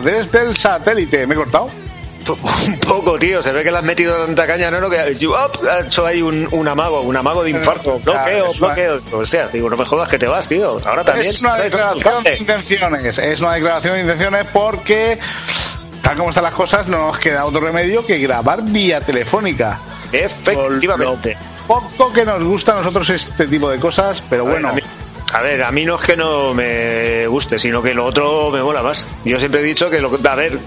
desde el satélite. ¿Me he cortado? Un poco, tío. Se ve que le has metido tanta caña, ¿no? no que ha hecho ahí un, un, amago, un amago de infarto. Bloqueo, bloqueo. Hostia, digo, no me jodas que te vas, tío. Ahora también. Es una declaración de intenciones. Es una declaración de intenciones porque, tal como están las cosas, no nos queda otro remedio que grabar vía telefónica. Efectivamente. Poco que nos gusta a nosotros este tipo de cosas, pero bueno. A ver, a mí no es que no me guste, sino que lo otro me mola más. Yo siempre he dicho que lo a ver,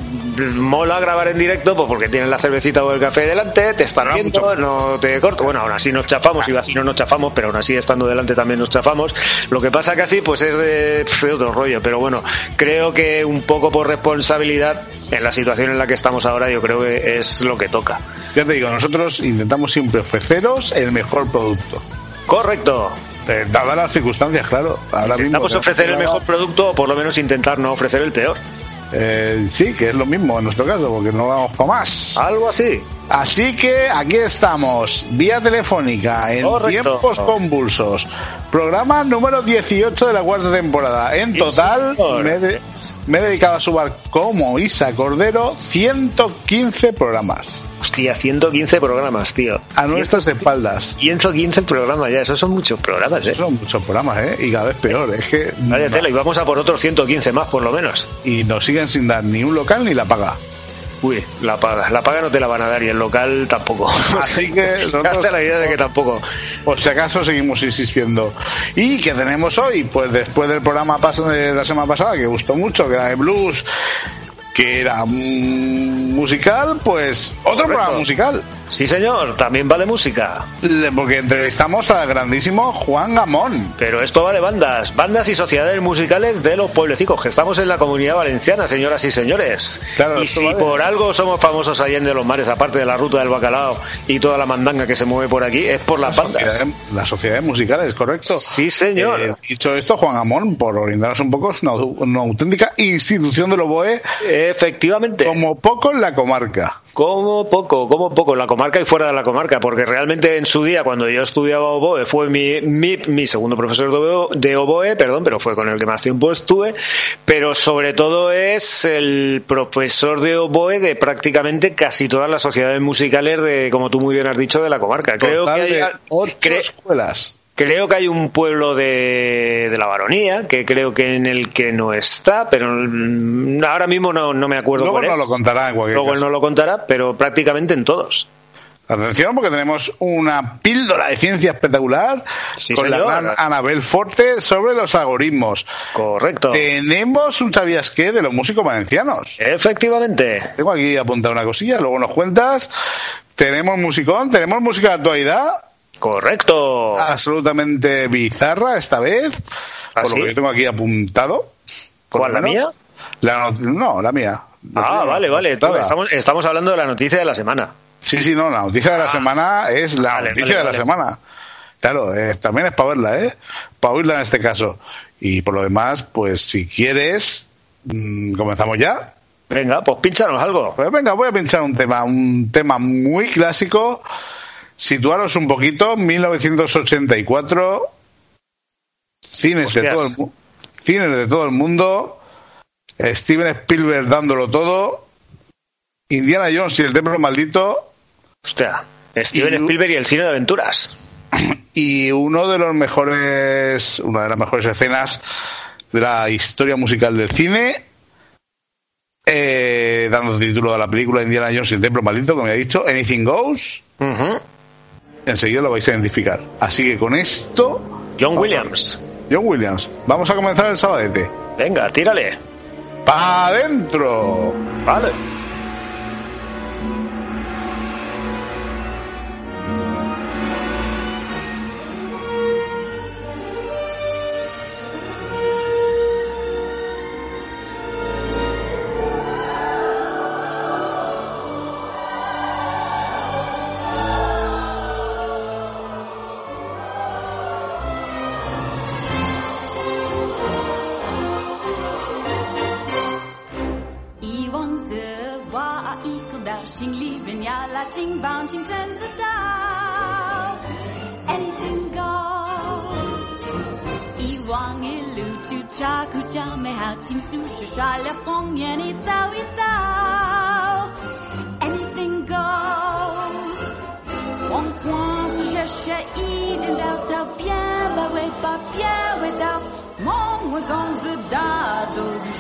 mola grabar en directo pues porque tienes la cervecita o el café delante, te están viendo, no te corto. Bueno, aún así nos chafamos, y así no nos chafamos, pero aún así estando delante también nos chafamos. Lo que pasa casi pues es de, de otro rollo, pero bueno, creo que un poco por responsabilidad en la situación en la que estamos ahora yo creo que es lo que toca. Ya te digo, nosotros intentamos siempre ofreceros el mejor producto. Correcto. Eh, dadas las circunstancias, claro. Ahora Intentamos ofrecer el mejor producto o por lo menos intentar no ofrecer el peor. Eh, sí, que es lo mismo en nuestro caso, porque no vamos con más. Algo así. Así que aquí estamos, vía telefónica, en tiempos convulsos. Programa número 18 de la cuarta temporada. En total, me he dedicado a subar como Isa Cordero 115 programas. Hostia, 115 programas, tío. A nuestras espaldas. 115 programas ya, esos son muchos programas, ¿eh? son muchos programas, ¿eh? Y cada vez peor, es que... Vaya tela, y vamos a por otros 115 más, por lo menos. Y nos siguen sin dar ni un local ni la paga. Uy, la paga. La paga no te la van a dar y el local tampoco. Así que nosotros, la idea de que tampoco. Por si acaso seguimos insistiendo. ¿Y qué tenemos hoy? Pues después del programa de la semana pasada, que gustó mucho, que era de blues, que era musical, pues otro programa musical. Sí, señor, también vale música. Porque entrevistamos al grandísimo Juan Gamón. Pero esto vale bandas, bandas y sociedades musicales de los pueblecicos, que estamos en la comunidad valenciana, señoras y señores. Claro, y si por algo somos famosos allá en de los mares, aparte de la ruta del bacalao y toda la mandanga que se mueve por aquí, es por las la bandas. las sociedades musicales, correcto. Sí, señor. Eh, dicho esto, Juan Gamón, por orientarnos un poco, es una, auténtica institución del oboe. Efectivamente. Como poco en la comarca. Como poco, como poco, en la comarca y fuera de la comarca, porque realmente en su día, cuando yo estudiaba oboe, fue mi, mi, mi segundo profesor de oboe, de oboe, perdón, pero fue con el que más tiempo estuve, pero sobre todo es el profesor de oboe de prácticamente casi todas las sociedades musicales de, como tú muy bien has dicho, de la comarca. Creo que hay ocho escuelas Creo que hay un pueblo de, de, la baronía, que creo que en el que no está, pero ahora mismo no, no me acuerdo Luego cuál no lo contará en cualquier Luego él no lo contará, pero prácticamente en todos. Atención, porque tenemos una píldora de ciencia espectacular con la gran Anabel Forte sobre los algoritmos. Correcto. Tenemos un sabías qué de los músicos valencianos. Efectivamente. Tengo aquí apuntada una cosilla, luego nos cuentas. Tenemos musicón, tenemos música de actualidad Correcto. Absolutamente bizarra esta vez. ¿Ah, por lo que yo tengo aquí apuntado. ¿Cuál, la mía? La no, la mía. ah, vale, vale. estamos, estamos hablando de la noticia de la semana. Sí, sí, no, la noticia de la ah. semana es la noticia de la semana. Claro, eh, también es para verla, ¿eh? Para oírla en este caso. Y por lo demás, pues si quieres, mm, comenzamos ya. Venga, pues pinchanos algo. Pues venga, voy a pinchar un tema, un tema muy clásico situaros un poquito, 1984, cines de, todo el, cines de todo el mundo, Steven Spielberg dándolo todo, Indiana Jones y el templo maldito. Hostia, Steven Spielberg y el cine de aventuras. Y uno de los mejores, una de las mejores escenas de la historia musical del cine, eh, dando título a la película Indiana Jones y el templo maldito, como ya he dicho, Anything Goes enseguida lo vais a identificar. Así que con esto. John Williams. John Williams. Vamos a comenzar el sabadete. Venga, tírale. ¡Pa' adentro! Vale.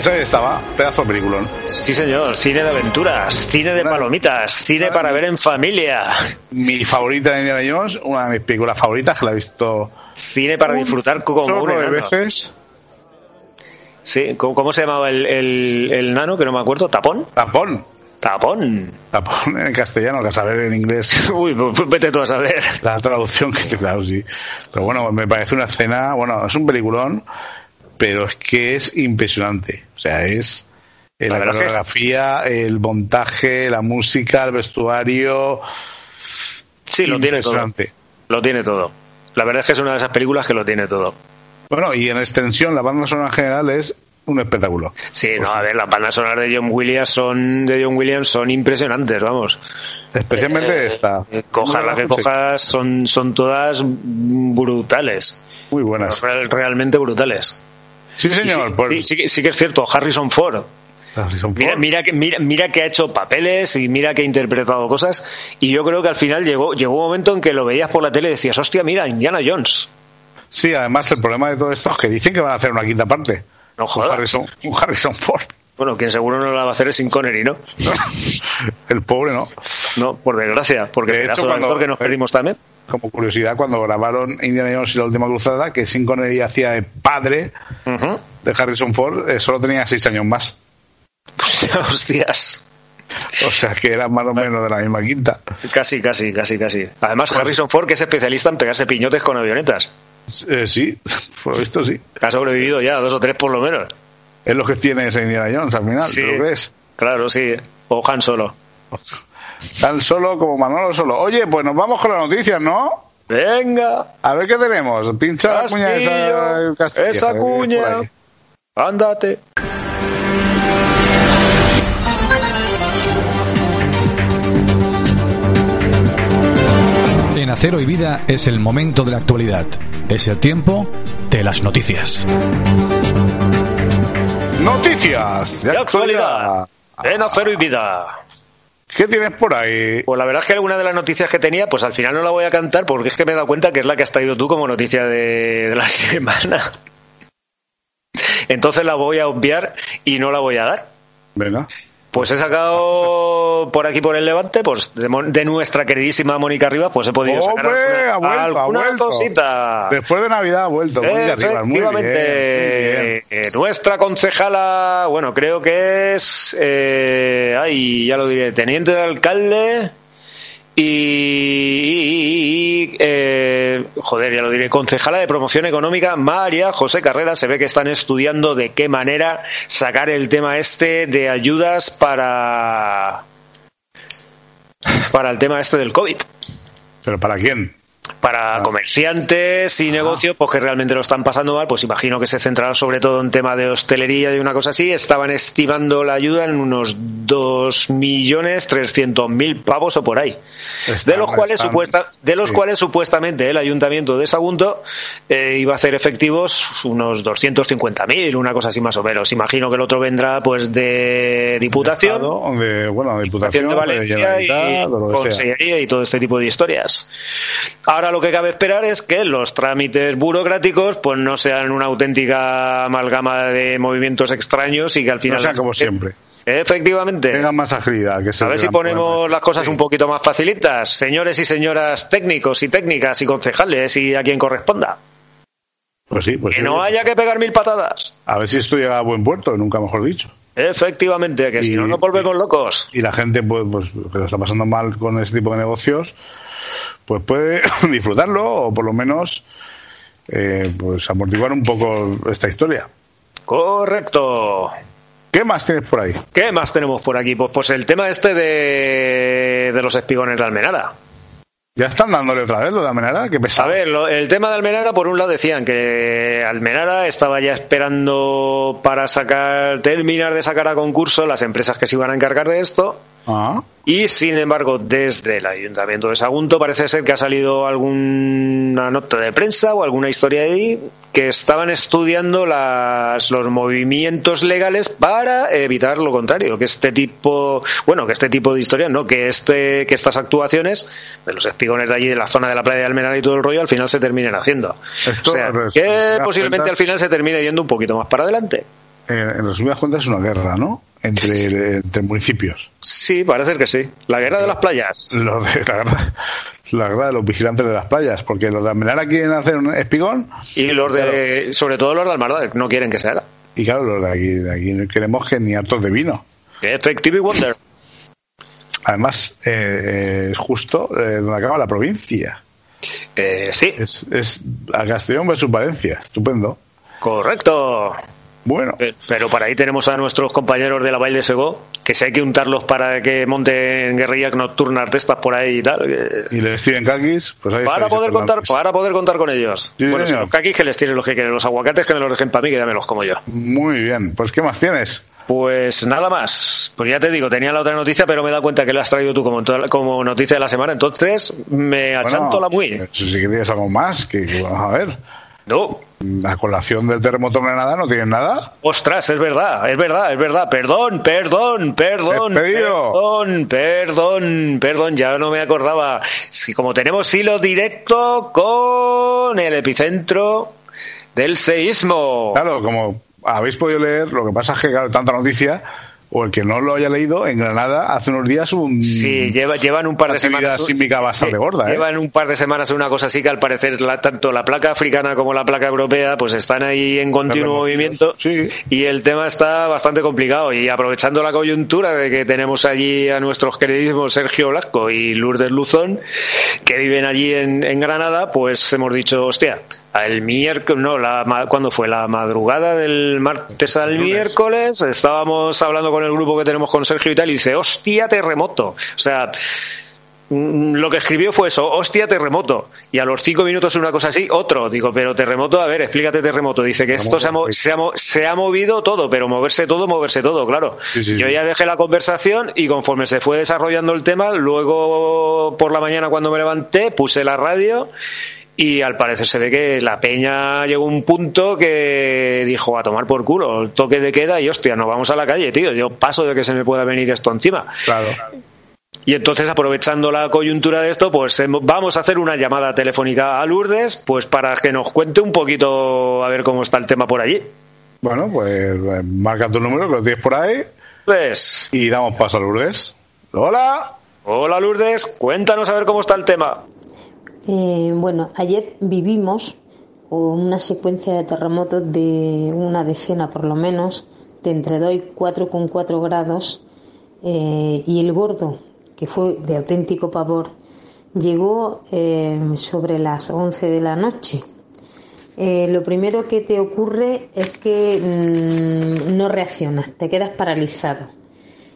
Pues ahí estaba, pedazo de peliculón. Sí, señor, cine de aventuras, cine de palomitas, cine para ver en familia, Mi favorita de Indiana Jones, una de mis películas favoritas, que la he visto cine para disfrutar como un de veces. Sí, ¿cómo, cómo se llamaba el, el, el nano? Que no me acuerdo. ¿Tapón? Tapón. Tapón. Tapón en castellano, que a saber en inglés Uy, pues vete tú a saber. la traducción, que claro, sí. Pero bueno, me parece una escena, bueno, es un peliculón, pero es que es impresionante. O sea, es eh, La coreografía, el montaje, la música, el vestuario. Sí, lo tiene todo. Lo tiene todo. La verdad es que es una de esas películas que lo tiene todo. Bueno, y en extensión, la banda sonora en general es un espectáculo. Sí, no, a ver, las bandas sonoras de John Williams son de John Williams son impresionantes, vamos. Especialmente Eh, esta. eh, Cojas las que cojas son, son todas brutales. Muy buenas. Real- Realmente brutales. Sí, señor. sí, pues, sí, sí que- sí que es cierto, Harrison Ford. Harrison Mira, Ford. mira, que, mira, mira que ha hecho papeles y mira que ha interpretado cosas. Y yo creo que al final llegó, llegó un momento en que lo veías por la tele y decías, hostia, mira, Indiana Jones. Sí, además el problema de todo esto es que dicen que van a hacer una quinta parte. No Un jodas. Harrison, un Harrison Ford. Bueno, quien seguro no la va a hacer es Sin Connery, ¿no? El pobre no. No, por desgracia, porque De hecho, cuando- que nos eh, perdimos también. Como curiosidad, cuando grabaron Indiana Jones y la última cruzada, que Sin Connery hacía de padre de Harrison Ford, eh, solo tenía seis años más. Hostias. O sea que era más o menos de la misma quinta. Casi, casi, casi, casi. Además, Harrison Ford, que es especialista en pegarse piñotes con avionetas. Eh, sí, por lo visto sí. Ha sobrevivido ya, dos o tres por lo menos. Es lo que tiene ese Indiana Jones al final, Sí. ¿te lo crees? Claro, sí. O Han Solo. Tan solo como Manolo solo. Oye, pues nos vamos con las noticias, ¿no? Venga, A ver qué tenemos. Pincha la cuña esa. Castillo, esa por cuña. ándate. En Acero y Vida es el momento de la actualidad. Es el tiempo de las noticias. Noticias de De actualidad. actualidad. En acero y vida. ¿Qué tienes por ahí? Pues la verdad es que alguna de las noticias que tenía, pues al final no la voy a cantar porque es que me he dado cuenta que es la que has traído tú como noticia de, de la semana. Entonces la voy a obviar y no la voy a dar. Venga. Pues he sacado por aquí por el Levante, pues de, de nuestra queridísima Mónica Rivas, pues he podido sacar ¡Hombre! alguna, Ha vuelto, ha vuelto. cosita. Después de Navidad ha vuelto. De arriba. Muy bien, Efectivamente, muy bien. eh, nuestra concejala, bueno, creo que es, eh, ay, ya lo diré, teniente de alcalde y, eh, joder, ya lo diré, concejala de promoción económica María José Carrera, se ve que están estudiando de qué manera sacar el tema este de ayudas para para el tema este del COVID. ¿Pero para quién? Para Ah. comerciantes y negocios pues que realmente lo están pasando mal pues imagino que se centrará sobre todo en tema de hostelería y una cosa así estaban estimando la ayuda en unos 2.300.000 pavos o por ahí Están- de los cuales están- supuesta de los sí. cuales supuestamente el ayuntamiento de Sagunto eh, iba a hacer efectivos unos 250.000 una cosa así más o menos imagino que el otro vendrá pues de diputación Estado, de, bueno, de Diputación de de Valencia y sea. Consellería y todo este tipo de historias. Ahora lo que cabe esperar es que los trámites burocráticos pues no sean una auténtica amalgama de movimientos extraños y que al No final sea como siempre. efectivamente Tengan más agilidad. Que a ver si ponemos problema. las cosas un poquito más facilitas, señores y señoras técnicos y técnicas y concejales y a quien corresponda. Pues sí, pues Que sí. no haya que pegar mil patadas. A ver si esto llega a buen puerto, nunca mejor dicho. Efectivamente, que si no nos volvemos locos. Y la gente, pues, pues que lo está pasando mal con ese tipo de negocios, pues puede disfrutarlo o por lo menos eh, pues amortiguar un poco esta historia. Correcto. ¿Qué más tienes por ahí? ¿Qué más tenemos por aquí? Pues, pues el tema este de, de los espigones de Almenara. ¿Ya están dándole otra vez lo de Amenara? ¿Qué A pesado? ver, lo- el tema de Almenara, por un lado decían que Almenara estaba ya esperando para sacar, terminar de sacar a concurso las empresas que se iban a encargar de esto. Ah, Y sin embargo, desde el Ayuntamiento de Sagunto parece ser que ha salido alguna nota de prensa o alguna historia ahí que estaban estudiando las, los movimientos legales para evitar lo contrario, que este tipo, bueno, que este tipo de historias, no, que este, que estas actuaciones de los espigones de allí de la zona de la playa de Almenara y todo el rollo al final se terminen haciendo. Esto, o sea, que posiblemente cuentas- al final se termine yendo un poquito más para adelante. eh, en resumidas cuentas es una guerra, ¿no? Entre, entre municipios. Sí, parece que sí. La guerra de las playas. De, la, guerra, la guerra de los vigilantes de las playas, porque los de Amenara quieren hacer un espigón Y los de, sobre todo los de Almardá, no quieren que se haga. y claro, los de aquí, de aquí queremos que ni hartos de vino. Effective y Wonder. Además, eh, es justo eh, donde acaba la provincia. Eh, sí, Es, es a Castellón versus Valencia. Estupendo. correcto. Bueno, Pero para ahí tenemos a nuestros compañeros de la Valle de Segó, que si hay que untarlos para que monten guerrillas nocturnas de estas por ahí y tal. y les tienen caquis, pues ahí Para poder contar, para poder contar con ellos. Sí, bueno, si señor. los caquis que les tienen los que quieren, los aguacates que me los dejen para mí, que ya me los como yo. Muy bien. Pues, ¿qué más tienes? Pues nada más. Pues ya te digo, tenía la otra noticia, pero me he dado cuenta que la has traído tú como, toda la- como noticia de la semana, entonces me achanto la muy. Si que tienes algo más, que vamos a ver. No, La colación del terremoto en Granada no tienen nada. Ostras, es verdad, es verdad, es verdad. Perdón, perdón, perdón, Despedido. perdón, perdón, perdón, ya no me acordaba. Si como tenemos hilo directo con el epicentro del seísmo. Claro, como habéis podido leer, lo que pasa es que, claro, tanta noticia, o el que no lo haya leído, en Granada hace unos días un, Sí, lleva- llevan un par de semanas. sísmica bastante Sí, gorda, ¿eh? Llevan un par de semanas una cosa así que al parecer la- tanto la placa africana como la placa europea pues están ahí en continuo movimiento Sí. y el tema está bastante complicado y aprovechando la coyuntura de que tenemos allí a nuestros queridísimos Sergio Blasco y Lourdes Luzón que viven allí en, en Granada pues hemos dicho hostia el miércoles, no, la, ¿cuándo fue? La madrugada del martes al miércoles estábamos hablando con el grupo que tenemos con Sergio y tal y dice, hostia, terremoto. O sea, mm, lo que escribió fue eso, hostia, terremoto. Y a los cinco minutos una cosa así, otro. Digo, pero terremoto, a ver, explícate terremoto. Dice que esto se ha, mo- se, ha, se ha movido todo, pero moverse todo, moverse todo, claro. Sí, sí, Yo sí. ya dejé la conversación y conforme se fue desarrollando el tema, luego por la mañana cuando me levanté, puse la radio y al parecer se ve que la peña llegó a un punto que dijo a tomar por culo, el toque de queda y hostia, nos vamos a la calle, tío. Yo paso de que se me pueda venir esto encima. Claro. Y entonces, aprovechando la coyuntura de esto, pues em, vamos a hacer una llamada telefónica a Lourdes, pues para que nos cuente un poquito a ver cómo está el tema por allí. Bueno, pues eh, marca tu número, que lo tienes por ahí, Lourdes. y damos paso a Lourdes. ¡Hola! Hola Lourdes, cuéntanos a ver cómo está el tema. Eh, bueno, ayer vivimos una secuencia de terremotos de una decena por lo menos, de entre 2 y 4,4 grados, eh, y el gordo, que fue de auténtico pavor, llegó eh, sobre las 11 de la noche. Eh, lo primero que te ocurre es que mm, no reaccionas, te quedas paralizado.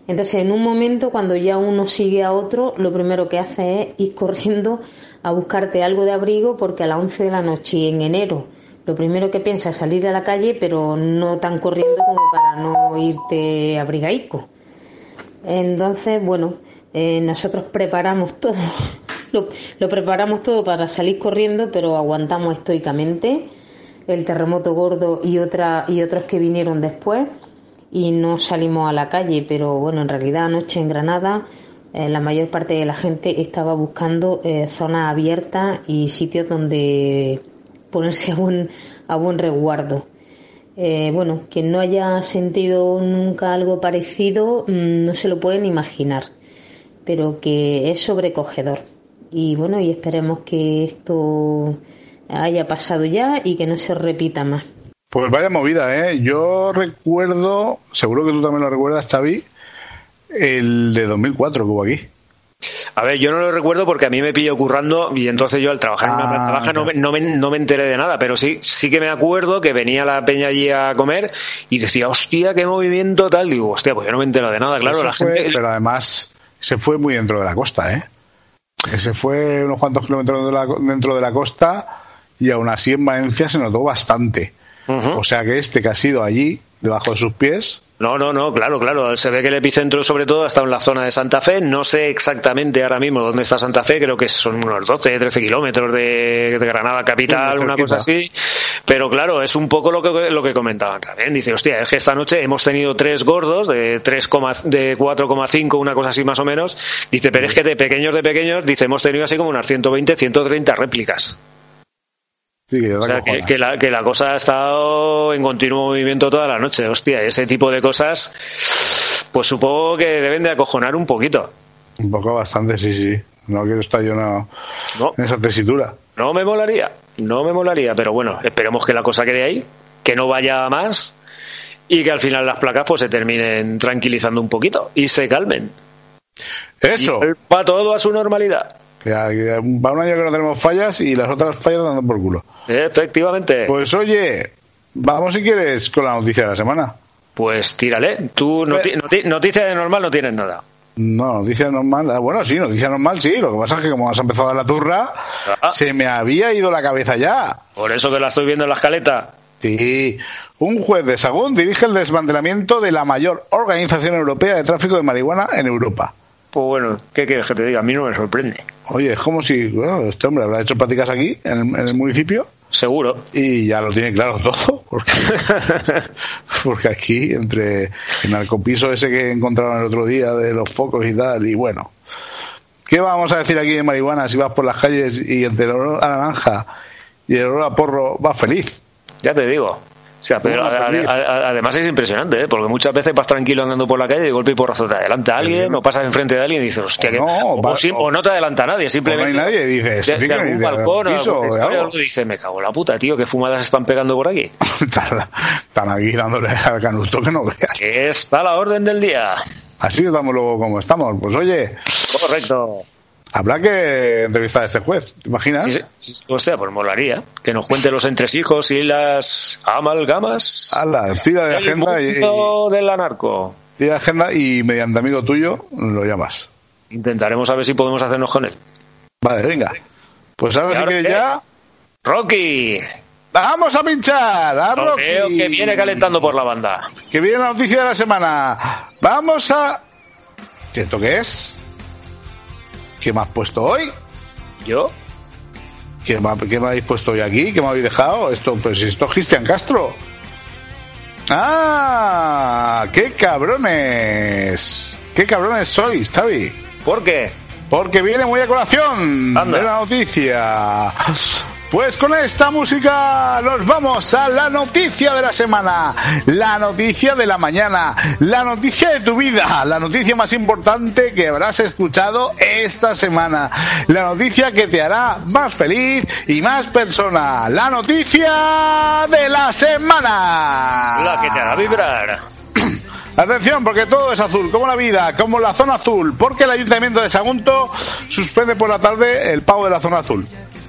Entonces, en un momento, cuando ya uno sigue a otro, lo primero que hace es ir corriendo a buscarte algo de abrigo, porque a las 11 de la noche en enero, lo primero que piensas es salir a la calle, pero no tan corriendo como para no irte abrigaico. Entonces, bueno, eh, nosotros preparamos todo, lo, lo preparamos todo para salir corriendo, pero aguantamos estoicamente el terremoto gordo y, otra, y otros que vinieron después y no salimos a la calle, pero bueno, en realidad anoche en Granada eh, la mayor parte de la gente estaba buscando eh, zonas abiertas y sitios donde ponerse a buen, a buen resguardo. Eh, bueno, quien no haya sentido nunca algo parecido mm, no se lo pueden imaginar, pero que es sobrecogedor. Y bueno, y esperemos que esto haya pasado ya y que no se repita más. Pues vaya movida, ¿eh? Yo recuerdo, seguro que tú también lo recuerdas, Xavi, el de 2004 que hubo aquí. A ver, yo no lo recuerdo porque a mí me pilló currando y entonces yo al trabajar en una Ah, planta baja no, me, no, me, no me enteré de nada, pero sí sí que me acuerdo que venía la peña allí a comer y decía, hostia, qué movimiento tal. Y digo, hostia, pues yo no me entero de nada, claro, Eso la fue, gente... Pero además se fue muy dentro de la costa, ¿eh? Se fue unos cuantos kilómetros de la- dentro de la costa y aún así en Valencia se notó bastante. O sea que este que ha sido allí, debajo de sus pies, No, no, no, claro, claro. Se ve que el epicentro, sobre todo, ha estado en la zona de Santa Fe. No sé exactamente ahora mismo dónde está Santa Fe. Creo que son unos 12, 13 kilómetros de, de Granada capital, una cosa así. Pero claro, es un poco lo que, lo que comentaban también. Dice, hostia, es que esta noche hemos tenido tres gordos de 3, de 4,5, una cosa así más o menos. Dice, pero es que de pequeños de pequeños, dice, hemos tenido así como unas 120, 130 réplicas. Sí que ya O te sea, que, acojonas. que la, que la cosa ha estado en continuo movimiento toda la noche. Hostia, ese tipo de cosas, pues supongo que deben de acojonar un poquito. Un poco bastante, sí, sí. No quiero estar yo no, No, en esa tesitura. no me molaría, no me molaría, pero bueno, esperemos que la cosa quede ahí, que no vaya a más y que al final las placas pues se terminen tranquilizando un poquito y se calmen. Eso, Y va todo a su normalidad. Que va un año que no tenemos fallas y las otras fallas dando por culo. Efectivamente. Pues oye, vamos si quieres con la noticia de la semana. Pues tírale. Tú noti- noti- noticia de normal no tienes nada. No, noticia normal. ah, Bueno, sí, noticia normal, sí. Lo que pasa es que como has empezado a la turra, Ah. se me había ido la cabeza ya. Por eso que la estoy viendo en la escaleta. Sí. Un juez de Sagún dirige el desmantelamiento de la mayor organización europea de tráfico de marihuana en Europa. Pues bueno, ¿qué quieres que te diga? A mí no me sorprende. Oye, es como si bueno, este hombre habrá hecho prácticas aquí, en el, en el municipio, Seguro. y ya lo tiene claro todo. Porque, porque aquí, entre el narcopiso ese que encontraron el otro día de los focos y tal, y bueno. ¿Qué vamos a decir aquí de marihuana si vas por las calles y entre el olor a naranja y el olor a porro vas feliz? Ya te digo. O sea, pero a- a- a- además es impresionante, ¿eh? porque muchas veces vas tranquilo andando por la calle y de golpe y porrazo te adelanta alguien bien. o pasas enfrente de alguien y dices, hostia, O que- no, o, va- o no te adelanta nadie, simplemente. no hay nadie, y dices, de, de algún balcón piso o algo. algo, dice, me cago en la puta, tío, qué fumadas están pegando por aquí. están, aquí dándole al canuto que no veas. Está la orden del día. Así estamos luego como estamos. Pues oye, Correcto. Habrá que entrevistar a este juez, ¿te imaginas? Sí, Hostia, pues molaría que nos cuente los entresijos y las amalgamas Hala, tira de agenda y, del anarco. tira de agenda y mediante amigo tuyo lo llamas. Intentaremos a ver si podemos hacernos con él. Vale, venga. Pues ahora ¿Y sí que qué? ya Rocky, vamos a pinchar a Rocky. veo que viene calentando por la banda. Que viene la noticia de la semana. Vamos a ¿Y ¿Esto qué es? ¿Qué me has puesto hoy? ¿Yo? ¿Qué me, qué me habéis puesto hoy aquí? ¿Qué me habéis dejado? Esto, pues esto es Cristian Castro. ¡Ah! ¡Qué cabrones! ¡Qué cabrones sois, Xavi! ¿Por qué? Porque viene muy a colación Anda. de la noticia. Pues con esta música nos vamos a la noticia de la semana, la noticia de la mañana, la noticia de tu vida, la noticia más importante que habrás escuchado esta semana, la noticia que te hará más feliz y más persona, la noticia de la semana. La que te hará vibrar. Atención, porque todo es azul, como la vida, como la zona azul, porque el Ayuntamiento de Sagunto suspende por la tarde el pago de la zona azul.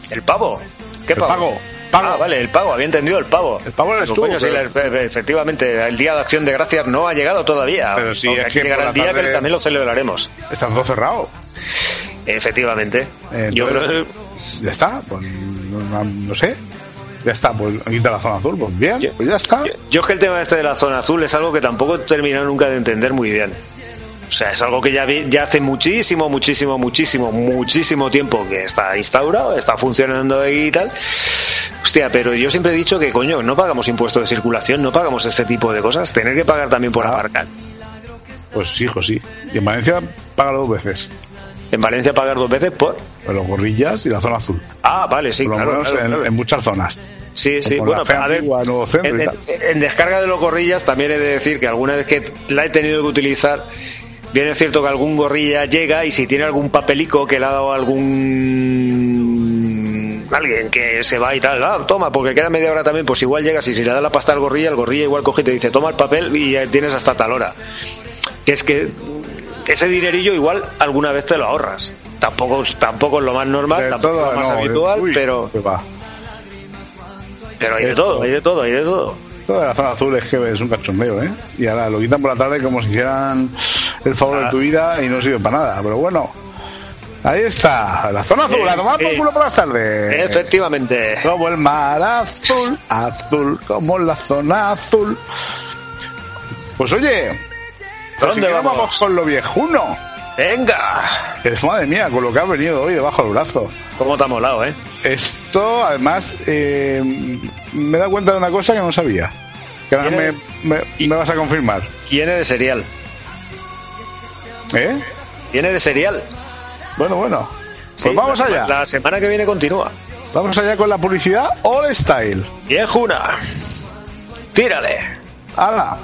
¿El pavo? ¿Qué pago, pago. Ah, vale, el pago, había entendido el pavo. El pavo eres tú, coño, sí, pero- la- efectivamente, el Día de Acción de Gracias no ha llegado todavía. Pero sí, Aunque es que llegará el día que también lo celebraremos. Está todo cerrado. Efectivamente. Eh, Yo creo Ya está, pues no, no sé. Ya está, pues quita la zona azul, pues bien, Yo- pues ya está. Yo, yo es que el tema este de la zona azul es algo que tampoco he terminado nunca de entender muy bien. O sea, es algo que ya, vi- ya hace muchísimo, muchísimo, muchísimo, muchísimo tiempo que está instaurado, está funcionando y tal. Hostia, pero yo siempre he dicho que, coño, no pagamos impuestos de circulación, no pagamos este tipo de cosas. Tener que pagar también por Ah. aparcar. Pues hijo, sí. Y en Valencia paga dos veces. En Valencia pagar dos veces por... Los gorrillas y la zona azul. Ah, vale, sí, por claro, claro, en, claro. en muchas zonas. Sí, sí, bueno, a ver, en, en descarga de los gorrillas también he de decir que alguna vez que la he tenido que utilizar, bien es cierto que algún gorrilla llega y si tiene algún papelico que le ha dado algún alguien que se va y tal, ah, toma, porque queda media hora también, pues igual llegas y si le da la pasta al gorrilla, el gorrilla igual coge y te dice, toma el papel y eh, tienes hasta tal hora. Que es que ese dinerillo igual alguna vez te lo ahorras. Tampoco, tampoco es lo más normal, De tampoco todo, es lo más no, habitual, uy, pero, va. pero hay de todo, hay de todo, hay de todo. Toda la zona azul es que es un cachondeo, ¿eh? Y ahora lo quitan por la tarde como si hicieran el favor de tu vida y no sirve para nada. Pero bueno, ahí está. La zona azul, Eh, a tomar por eh, culo por las tardes. Efectivamente. Como el mar azul, azul, como la zona azul. Pues oye, ¿Dónde si vamos? vamos con lo viejuno. Venga. Es madre mía, con lo que ha venido hoy debajo del brazo. ¿Cómo te ha molado, eh? Esto, además, eh, me he dado cuenta de una cosa que no sabía. Que ahora me, ¿Tienes? me- me vas a confirmar. Viene de cereal. ¿Eh? Viene de cereal. Bueno, bueno. Pues Sí, vamos la- allá. La semana que viene continúa. Vamos allá con la publicidad All Style. Viejuna. Tírale. ¡Hala!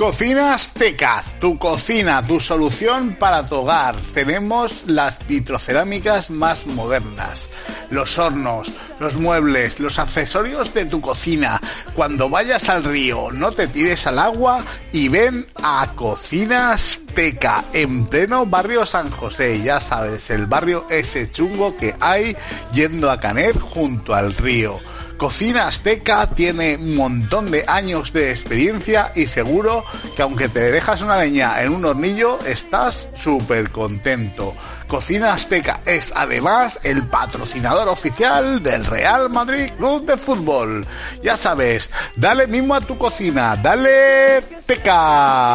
Cocina Azteca, tu cocina, tu solución para tu hogar. Tenemos las vitrocerámicas más modernas, los hornos, los muebles, los accesorios de tu cocina. Cuando vayas al río, no te tires al agua y ven a Cocina Azteca en pleno barrio San José. Ya sabes, el barrio ese chungo que hay yendo a Canet junto al río. Cocina Azteca tiene un montón de años de experiencia y seguro que aunque te dejas una leña en un hornillo, estás súper contento. Cocina Azteca es además el patrocinador oficial del Real Madrid Club de Fútbol. Ya sabes, dale mismo a tu cocina, dale Teca.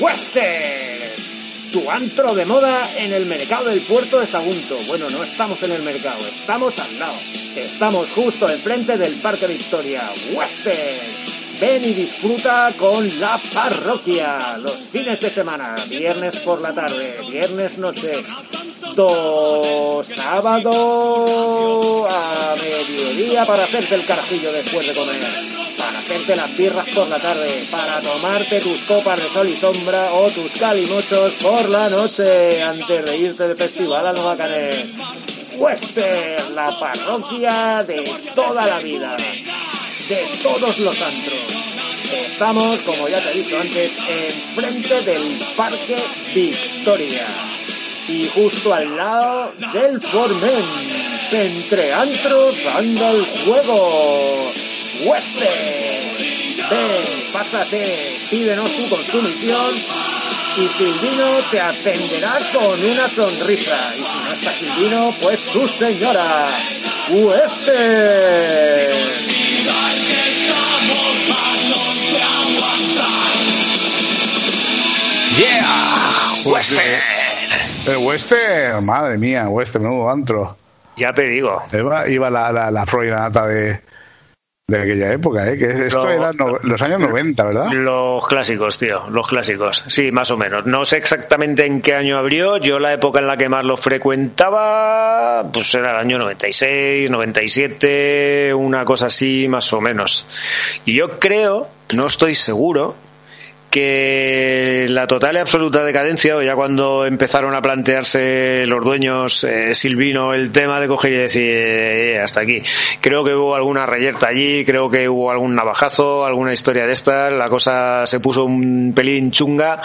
Western, tu antro de moda en el mercado del puerto de Sagunto. Bueno, no estamos en el mercado, estamos al lado. Estamos justo enfrente del Parque Victoria. Western, ven y disfruta con la parroquia. Los fines de semana, viernes por la tarde, viernes noche, do sábado a mediodía para hacerte el carajillo después de comer, para hacerte las birras por la tarde, para tomarte tus copas de sol y sombra o tus calimochos por la noche antes de irte de festival a Nueva Canet. Western, la parroquia de toda la vida, de todos los antros. Estamos, como ya te he dicho antes, enfrente del Parque Victoria y justo al lado del Formen. Entre antros anda el juego. Western. Ven, pásate, pídenos tu consumición y Silvino te atenderá con una sonrisa. Y si no está Silvino, pues su señora. Western. Western. El Western, madre mía, Western, nuevo antro. Ya te digo. Iba, iba la, la, la Freud nata de, de aquella época, ¿eh? Que esto era no- los años 90, ¿verdad? Los clásicos, tío, los clásicos. Sí, más o menos. No sé exactamente en qué año abrió. Yo la época en la que más lo frecuentaba, pues era el año 96, 97, una cosa así, más o menos. Y yo creo, no estoy seguro, que la total y absoluta decadencia, o ya cuando empezaron a plantearse los dueños eh, Silvino el tema de coger y decir "Eh, hasta aquí. Creo que hubo alguna reyerta allí, creo que hubo algún navajazo, alguna historia de estas, la cosa se puso un pelín chunga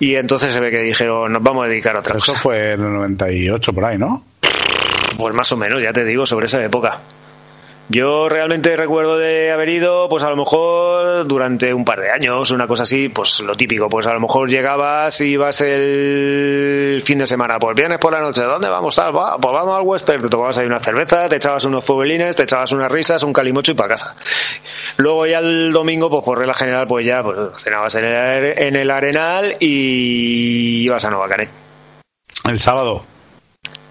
y entonces se ve que dijeron nos vamos a dedicar a otra Eso cosa. fue en el 98 por ahí, ¿no? Pues más o menos, ya te digo, sobre esa época. Yo realmente recuerdo de haber ido, pues a lo mejor durante un par de años, una cosa así, pues lo típico, pues a lo mejor llegabas y ibas el fin de semana, pues viernes por la noche, ¿dónde vamos? Tal, va, pues vamos al western, te tomabas ahí una cerveza, te echabas unos fuebelines, te echabas unas risas, un calimocho y para casa. Luego ya el domingo, pues por regla general, pues ya pues cenabas en el, en el arenal y ibas a Nueva Canet. El sábado.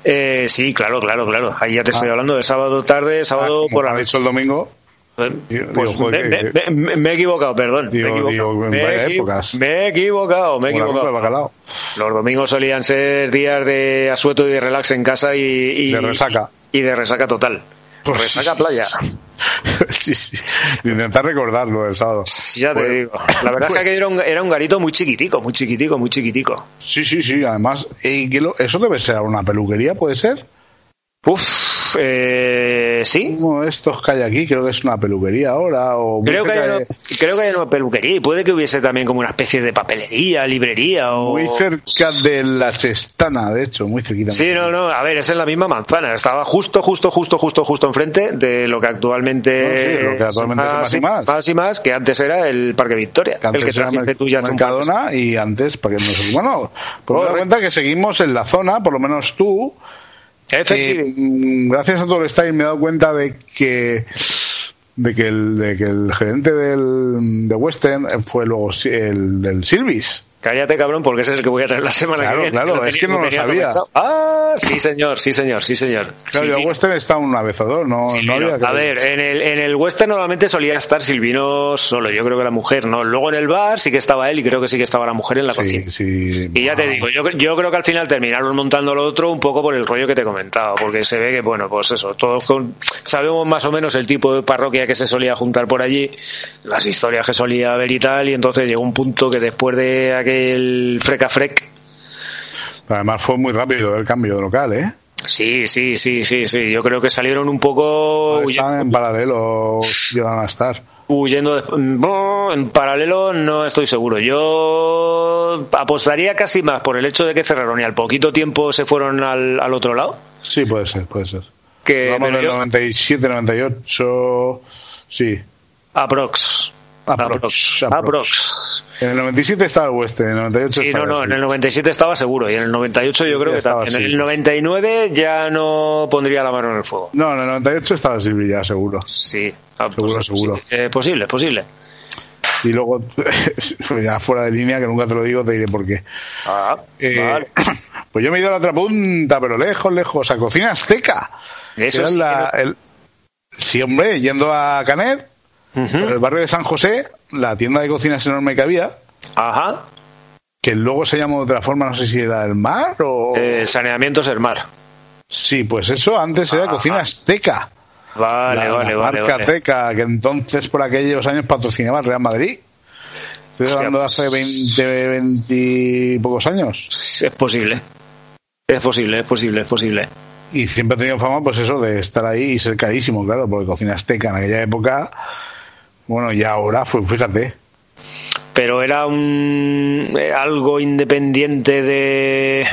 Eh, sí, claro, claro, claro. Ahí ya te estoy Ah. hablando de sábado tarde, sábado Ah, por la dicho el domingo. Pues joder, me, me- me- me he equivocado, perdón. Digo, me he equivocado. digo, en me, vaya he épocas. equivocado, me he equivocado. Los domingos solían ser días de asueto y de relax en casa y, y- De resaca. Y de resaca total. Pues resaca sí. playa. sí, sí. Intentar recordarlo del sábado. Ya te Pues- digo. La verdad es que aquello era un, era un garito muy chiquitico, muy chiquitico, muy chiquitico. Sí, sí, sí. Además, ¿y qué lo- ¿eso debe ser una peluquería? ¿Puede ser? Uf, eh, sí. Uno de estos que hay aquí, creo que es una peluquería ahora. O Creo que, hay una, de- creo que hay una peluquería y puede que hubiese también como una especie de papelería, librería o... Muy cerca de la Chestana, de hecho, muy cerquita. Sí, no, no, a ver, es en la misma manzana. Estaba justo, justo, justo, justo, justo enfrente de lo que actualmente. No, sí, lo que actualmente es Más y Más. Más y más, que antes era el Parque Victoria. Que antes el que era trajiste Mer- tú ya hace un par de Mercadona y antes. Bueno, pues me doy Correcto. cuenta que seguimos en la zona, por lo menos tú. Efectivamente. Eh, gracias a todo el style me he dado cuenta de que de que el, de que el gerente del, de Western fue luego el del Silvis. Cállate, cabrón, porque ese es el que voy a traer la semana Claro, que viene. claro, es que no lo sabía. Ah, sí, señor, sí, señor, sí, señor. Claro, Sí, yo a vino. Western está una vez o dos, no, había que- a ver, en el, en el western normalmente solía estar Silvino solo, yo creo que la mujer no. Luego en el bar sí que estaba él y creo que sí que estaba la mujer en la Sí, cocina. sí. Y ya te digo, yo, yo creo que al final terminaron montando lo otro un poco por el rollo que te comentaba, porque se ve que, bueno, pues eso, todos con- sabemos más o menos el tipo de parroquia que se solía juntar por allí, las historias que solía haber y tal, y entonces llegó un punto que después de aquel freca frec, Además fue muy rápido el cambio de local, ¿eh? sí, sí, sí, sí, sí, yo creo que salieron un poco huyendo, Estaban en paralelo, llegan a estar. huyendo de- no, en paralelo no estoy seguro. Yo apostaría casi más por el hecho de que cerraron y al poquito tiempo se fueron al, al otro lado. Sí, puede ser, puede ser. Que, Vamos del yo- 97, 98, sí. Aprox. Aprox, Aprox. aprox. Aprox. En el 97 estaba el Western, en el 98 Sí, estaba no, no, en el 97 estaba seguro y en el 98 yo Sí, creo que estaba también. En así. el 99 ya no pondría la mano en el fuego. No, en el 98 estaba Silvi ya, seguro. Sí. Ah, Seguro, pues, seguro. sí, eh, posible, posible. Y luego, ya fuera de línea, que nunca te lo digo, te diré por qué. Ah, Eh, vale. Pues yo me he ido a la otra punta, pero lejos, lejos, a Cocina Azteca. Eso sí la- que el- sí, hombre, yendo a Canet, el barrio de San José, la tienda de cocinas enorme que había, Ajá. que luego se llamó de otra forma, no sé si era el mar o... Eh, saneamiento Sermar. Sí, pues eso antes era Ajá. Cocina Azteca. Vale, la, vale, la vale. marca vale. Azteca, que entonces por aquellos años patrocinaba el Real Madrid. Estoy hablando de hace 20, 20 y pocos años. Es posible. Es posible, es posible, es posible. Y siempre he tenido fama, pues eso, de estar ahí y ser carísimo, claro, porque Cocina Azteca en aquella época, bueno, y ahora, fue, fíjate, Pero era un eh, algo independiente de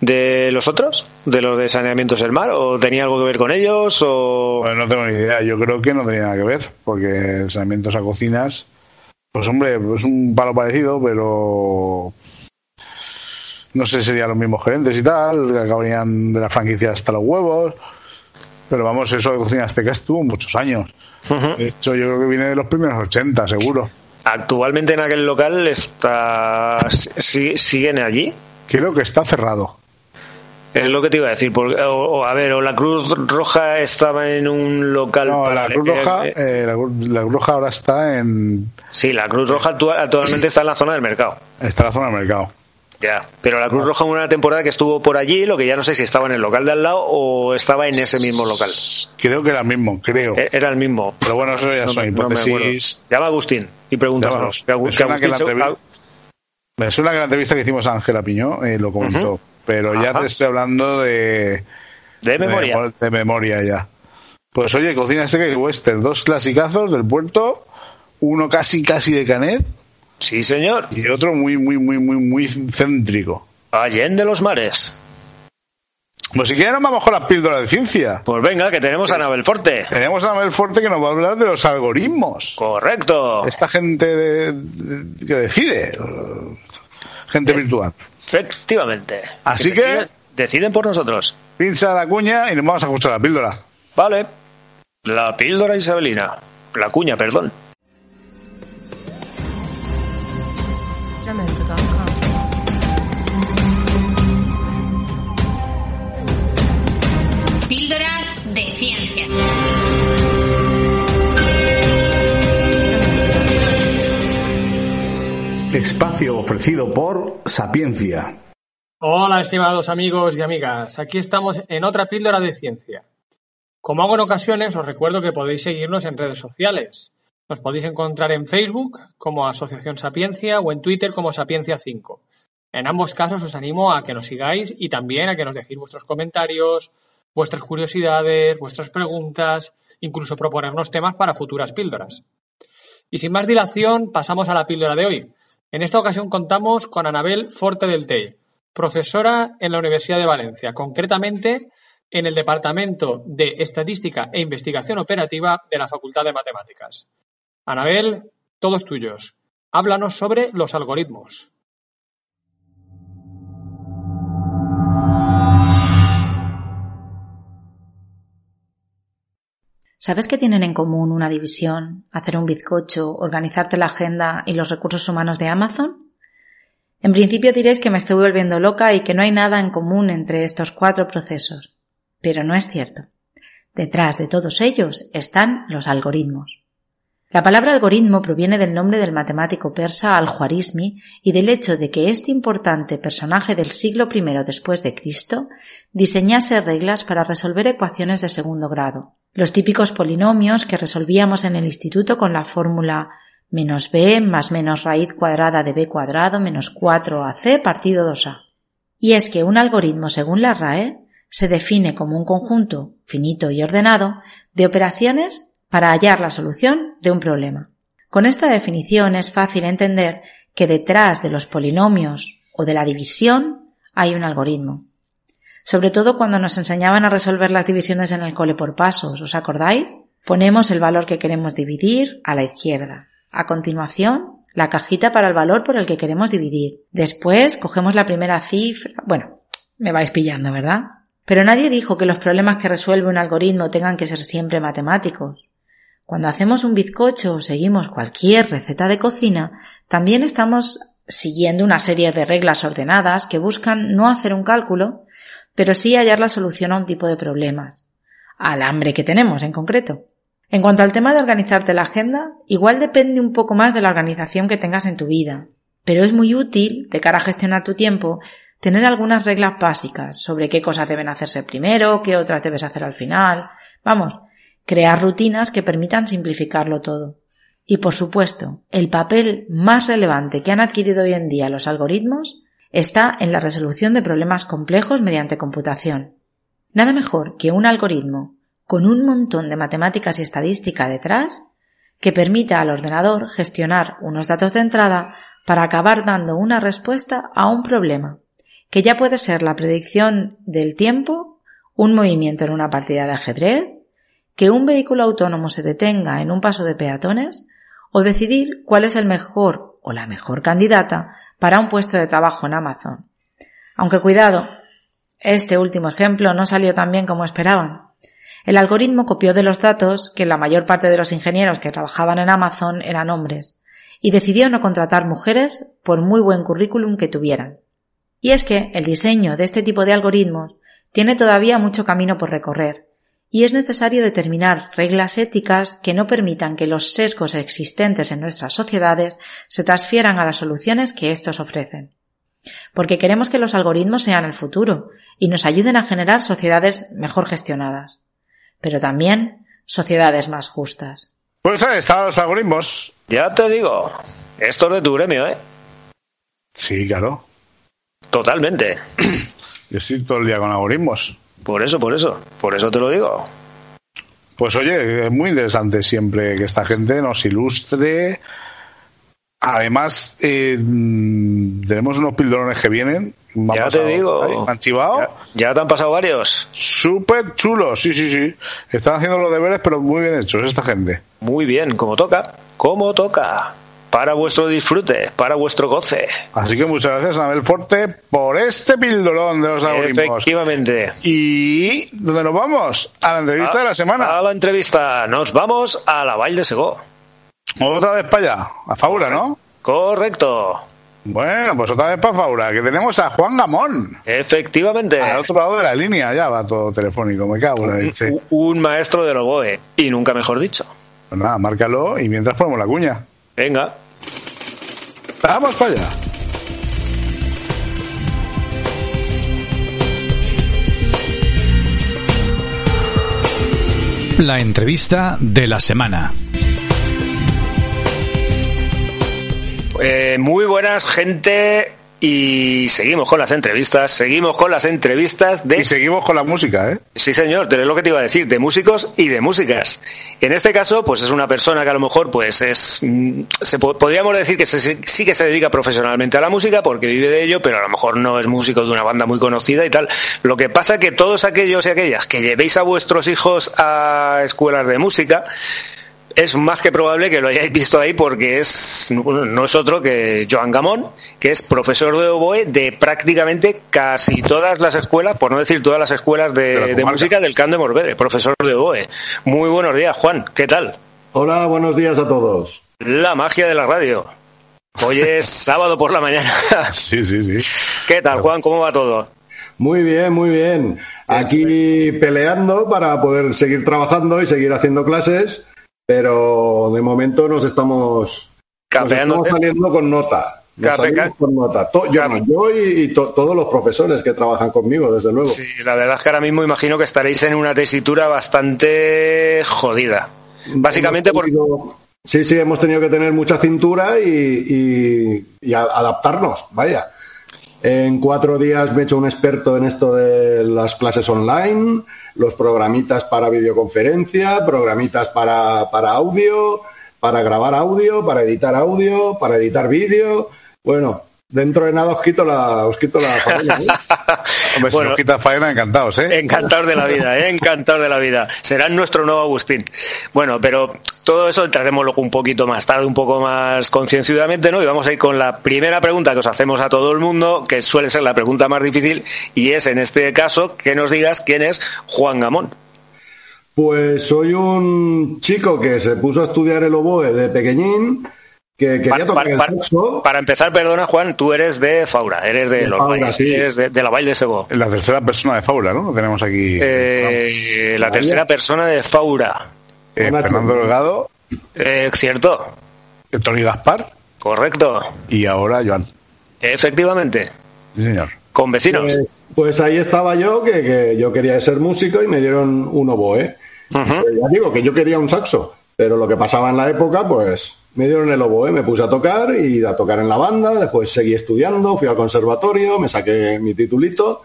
de los otros, de los de saneamiento Sermar, o tenía algo que ver con ellos, o Pues no tengo ni idea, yo creo que no tenía nada que ver, porque saneamientos a cocinas, pues hombre, es un palo parecido, pero no sé, serían los mismos gerentes y tal, que acabarían de la franquicia hasta los huevos, pero vamos, eso de Cocina Azteca estuvo muchos años. De hecho, yo creo que viene de los primeros 80, seguro. actualmente en aquel local está si- siguen allí. Creo que está cerrado. Es lo que te iba a decir. Porque, o, a ver, o la Cruz Roja estaba en un local. No, la Cruz Roja, eh, la, la, Cruz Roja ahora está en. Sí, la Cruz Roja actualmente está en la zona del mercado. Está en la zona del mercado. Ya, pero la Cruz Roja en una temporada que estuvo por allí, lo que ya no sé si estaba en el local de al lado o estaba en ese mismo local. Creo que era el mismo, creo. E-, era el mismo. Pero bueno, eso ya son hipótesis. Llama a Agustín y pregúntanos. Me suena, que la me suena que la entrevista que hicimos a Ángela Piñó eh, lo comentó, pero ya te estoy hablando de... De memoria. De, memoria ya. Pues oye, Cocina este y Western, dos clasicazos del puerto, uno casi casi de Canet Sí, señor. Y otro muy, muy, muy, muy, muy céntrico. Allende los mares. Pues si quieren vamos con las píldoras de ciencia. Pues venga, que tenemos a Anabel Forte. Tenemos a Anabel Forte que nos va a hablar de los algoritmos. Correcto. Esta gente que decide. Gente virtual. Efectivamente. Así que... Deciden, por nosotros. Pincha la cuña y nos vamos a escuchar la píldora. Vale. La píldora isabelina. La cuña, perdón. De ciencia. Espacio ofrecido por Sapiencia. Hola, estimados amigos y amigas. Aquí estamos en otra píldora de ciencia. Como hago en ocasiones, os recuerdo que podéis seguirnos en redes sociales. Nos podéis encontrar en Facebook como Asociación Sapiencia o en Twitter como Sapiencia 5. En ambos casos os animo a que nos sigáis y también a que nos dejéis vuestros comentarios, vuestras curiosidades, vuestras preguntas, incluso proponernos temas para futuras píldoras. Y sin más dilación, pasamos a la píldora de hoy. En esta ocasión contamos con Anabel Forte del Tey, profesora en la Universidad de Valencia, concretamente en el Departamento de Estadística e Investigación Operativa de la Facultad de Matemáticas. Anabel, todos tuyos. Háblanos sobre los algoritmos. ¿Sabes que tienen en común una división, hacer un bizcocho, organizarte la agenda y los recursos humanos de Amazon? En principio diréis que me estoy volviendo loca y que no hay nada en común entre estos cuatro procesos. Pero no es cierto. Detrás de todos ellos están los algoritmos. La palabra algoritmo proviene del nombre del matemático persa Al-Khwarizmi y del hecho de que este importante personaje del siglo I después de Cristo diseñase reglas para resolver ecuaciones de segundo grado, los típicos polinomios que resolvíamos en el instituto con la fórmula menos b más menos raíz cuadrada de b cuadrado menos 4ac partido 2a. Y es que un algoritmo según la RAE se define como un conjunto finito y ordenado de operaciones para hallar la solución de un problema. Con esta definición es fácil entender que detrás de los polinomios o de la división hay un algoritmo. Sobre todo cuando nos enseñaban a resolver las divisiones en el cole por pasos, ¿os acordáis? Ponemos el valor que queremos dividir a la izquierda. A continuación, la cajita para el valor por el que queremos dividir. Después, cogemos la primera cifra. Bueno, me vais pillando, ¿verdad? Pero nadie dijo que los problemas que resuelve un algoritmo tengan que ser siempre matemáticos. Cuando hacemos un bizcocho o seguimos cualquier receta de cocina, también estamos siguiendo una serie de reglas ordenadas que buscan no hacer un cálculo, pero sí hallar la solución a un tipo de problemas, al hambre que tenemos en concreto. En cuanto al tema de organizarte la agenda, igual depende un poco más de la organización que tengas en tu vida, pero es muy útil, de cara a gestionar tu tiempo, tener algunas reglas básicas sobre qué cosas deben hacerse primero, qué otras debes hacer al final. Vamos, crear rutinas que permitan simplificarlo todo. Y por supuesto, el papel más relevante que han adquirido hoy en día los algoritmos está en la resolución de problemas complejos mediante computación. Nada mejor que un algoritmo con un montón de matemáticas y estadística detrás que permita al ordenador gestionar unos datos de entrada para acabar dando una respuesta a un problema, que ya puede ser la predicción del tiempo, un movimiento en una partida de ajedrez, que un vehículo autónomo se detenga en un paso de peatones o decidir cuál es el mejor o la mejor candidata para un puesto de trabajo en Amazon. Aunque cuidado, este último ejemplo no salió tan bien como esperaban. El algoritmo copió de los datos que la mayor parte de los ingenieros que trabajaban en Amazon eran hombres y decidió no contratar mujeres por muy buen currículum que tuvieran. Y es que el diseño de este tipo de algoritmos tiene todavía mucho camino por recorrer, y es necesario determinar reglas éticas que no permitan que los sesgos existentes en nuestras sociedades se transfieran a las soluciones que éstos ofrecen. Porque queremos que los algoritmos sean el futuro y nos ayuden a generar sociedades mejor gestionadas, pero también sociedades más justas. Pues ahí están los algoritmos. Ya te digo, esto es de tu gremio, ¿eh? Sí, claro. Totalmente. Yo estoy todo el día con algoritmos. Por eso, por eso. Por eso te lo digo. Pues oye, es muy interesante siempre que esta gente nos ilustre. Además, eh, mm, tenemos unos pildorones que vienen. Me Ya te digo. ¿Me han chivado? Ya, ya te han pasado varios. Súper chulos, sí, sí, sí. Están haciendo los deberes, pero muy bien hechos esta gente. Muy bien, como toca. Como toca. Para vuestro disfrute, para vuestro goce. Así que muchas gracias, Anabel Forte, por este pildorón de los algoritmos. Efectivamente. ¿Y dónde nos vamos? A la entrevista de la semana. A la entrevista. Nos vamos a la Valle de Segó. Otra vez para allá, a Faura, ¿no? Correcto. Bueno, pues otra vez para Faura, que tenemos a Juan Gamón. Efectivamente. Al otro lado de la línea, ya va todo telefónico, me cago en la leche. U- Un maestro del oboe. Y nunca mejor dicho. Pues nada, márcalo y mientras ponemos la cuña. Venga. Vamos para allá. La entrevista de la semana. Eh, muy buenas, gente. Y seguimos con las entrevistas. Seguimos con las entrevistas de. Y seguimos con la música, ¿eh? Sí, señor, te lo que te iba a decir, de músicos y de músicas. En este caso, pues es una persona que a lo mejor, pues es, mm, se po- podríamos decir que se- sí que se dedica profesionalmente a la música porque vive de ello, pero a lo mejor no es músico de una banda muy conocida y tal. Lo que pasa que todos aquellos y aquellas que llevéis a vuestros hijos a escuelas de música, es más que probable que lo hayáis visto ahí porque es no es otro que Joan Gamón, que es profesor de oboe de prácticamente casi todas las escuelas, por no decir todas las escuelas de, De música del Can de Morbere, profesor de oboe. Muy buenos días, Juan, ¿qué tal? Hola, buenos días a todos. La magia de la radio. Hoy es sábado por la mañana. Sí, sí, sí. ¿Qué tal, Juan? ¿Cómo va todo? Muy bien, muy bien. Aquí peleando para poder seguir trabajando y seguir haciendo clases, pero de momento nos estamos, nos estamos saliendo con nota. Con nota. To- yo, no, yo y, y to- todos los profesores que trabajan conmigo, desde luego. Sí, la verdad es que ahora mismo imagino que estaréis en una tesitura bastante jodida. Básicamente porque Sí, sí, hemos tenido que tener mucha cintura y, y- y a- adaptarnos, vaya. En cuatro días me he hecho un experto en esto de las clases online, los programitas para videoconferencia, programitas para, para audio, para grabar audio, para editar audio, para editar vídeo. Bueno, dentro de nada os quito la, os quito la faena, ¿eh? Hombre, si Bueno. nos quita faena, encantados, ¿eh? Encantados de la vida, ¿eh? encantados de la vida. Serán nuestro nuevo Agustín. Bueno, pero todo eso entraremos luego un poquito más tarde, un poco más concienciadamente, ¿no? Y vamos a ir con la primera pregunta que os hacemos a todo el mundo, que suele ser la pregunta más difícil, y es en este caso que nos digas quién es Juan Gamón. Pues soy un chico que se puso a estudiar el oboe de pequeñín, que quería Para, tocar para- el para- saxo. para empezar, perdona Juan, tú eres de Faura, eres de, De los Faura, valles, sí. eres de, de la Valle de. En la tercera persona de Faula, ¿no? Lo tenemos aquí. Eh, la tercera persona de Faura. Eh. Fernando Delgado, Eh, cierto, eh, Tony Gaspar correcto, y ahora Joan. efectivamente, Sí, señor. con vecinos. Pues, pues ahí estaba yo, que, que yo quería ser músico y me dieron un oboe. Pues ya digo que yo quería un saxo, pero lo que pasaba en la época, pues me dieron el oboe, me puse a tocar y a tocar en la banda, después seguí estudiando, fui al conservatorio, me saqué mi titulito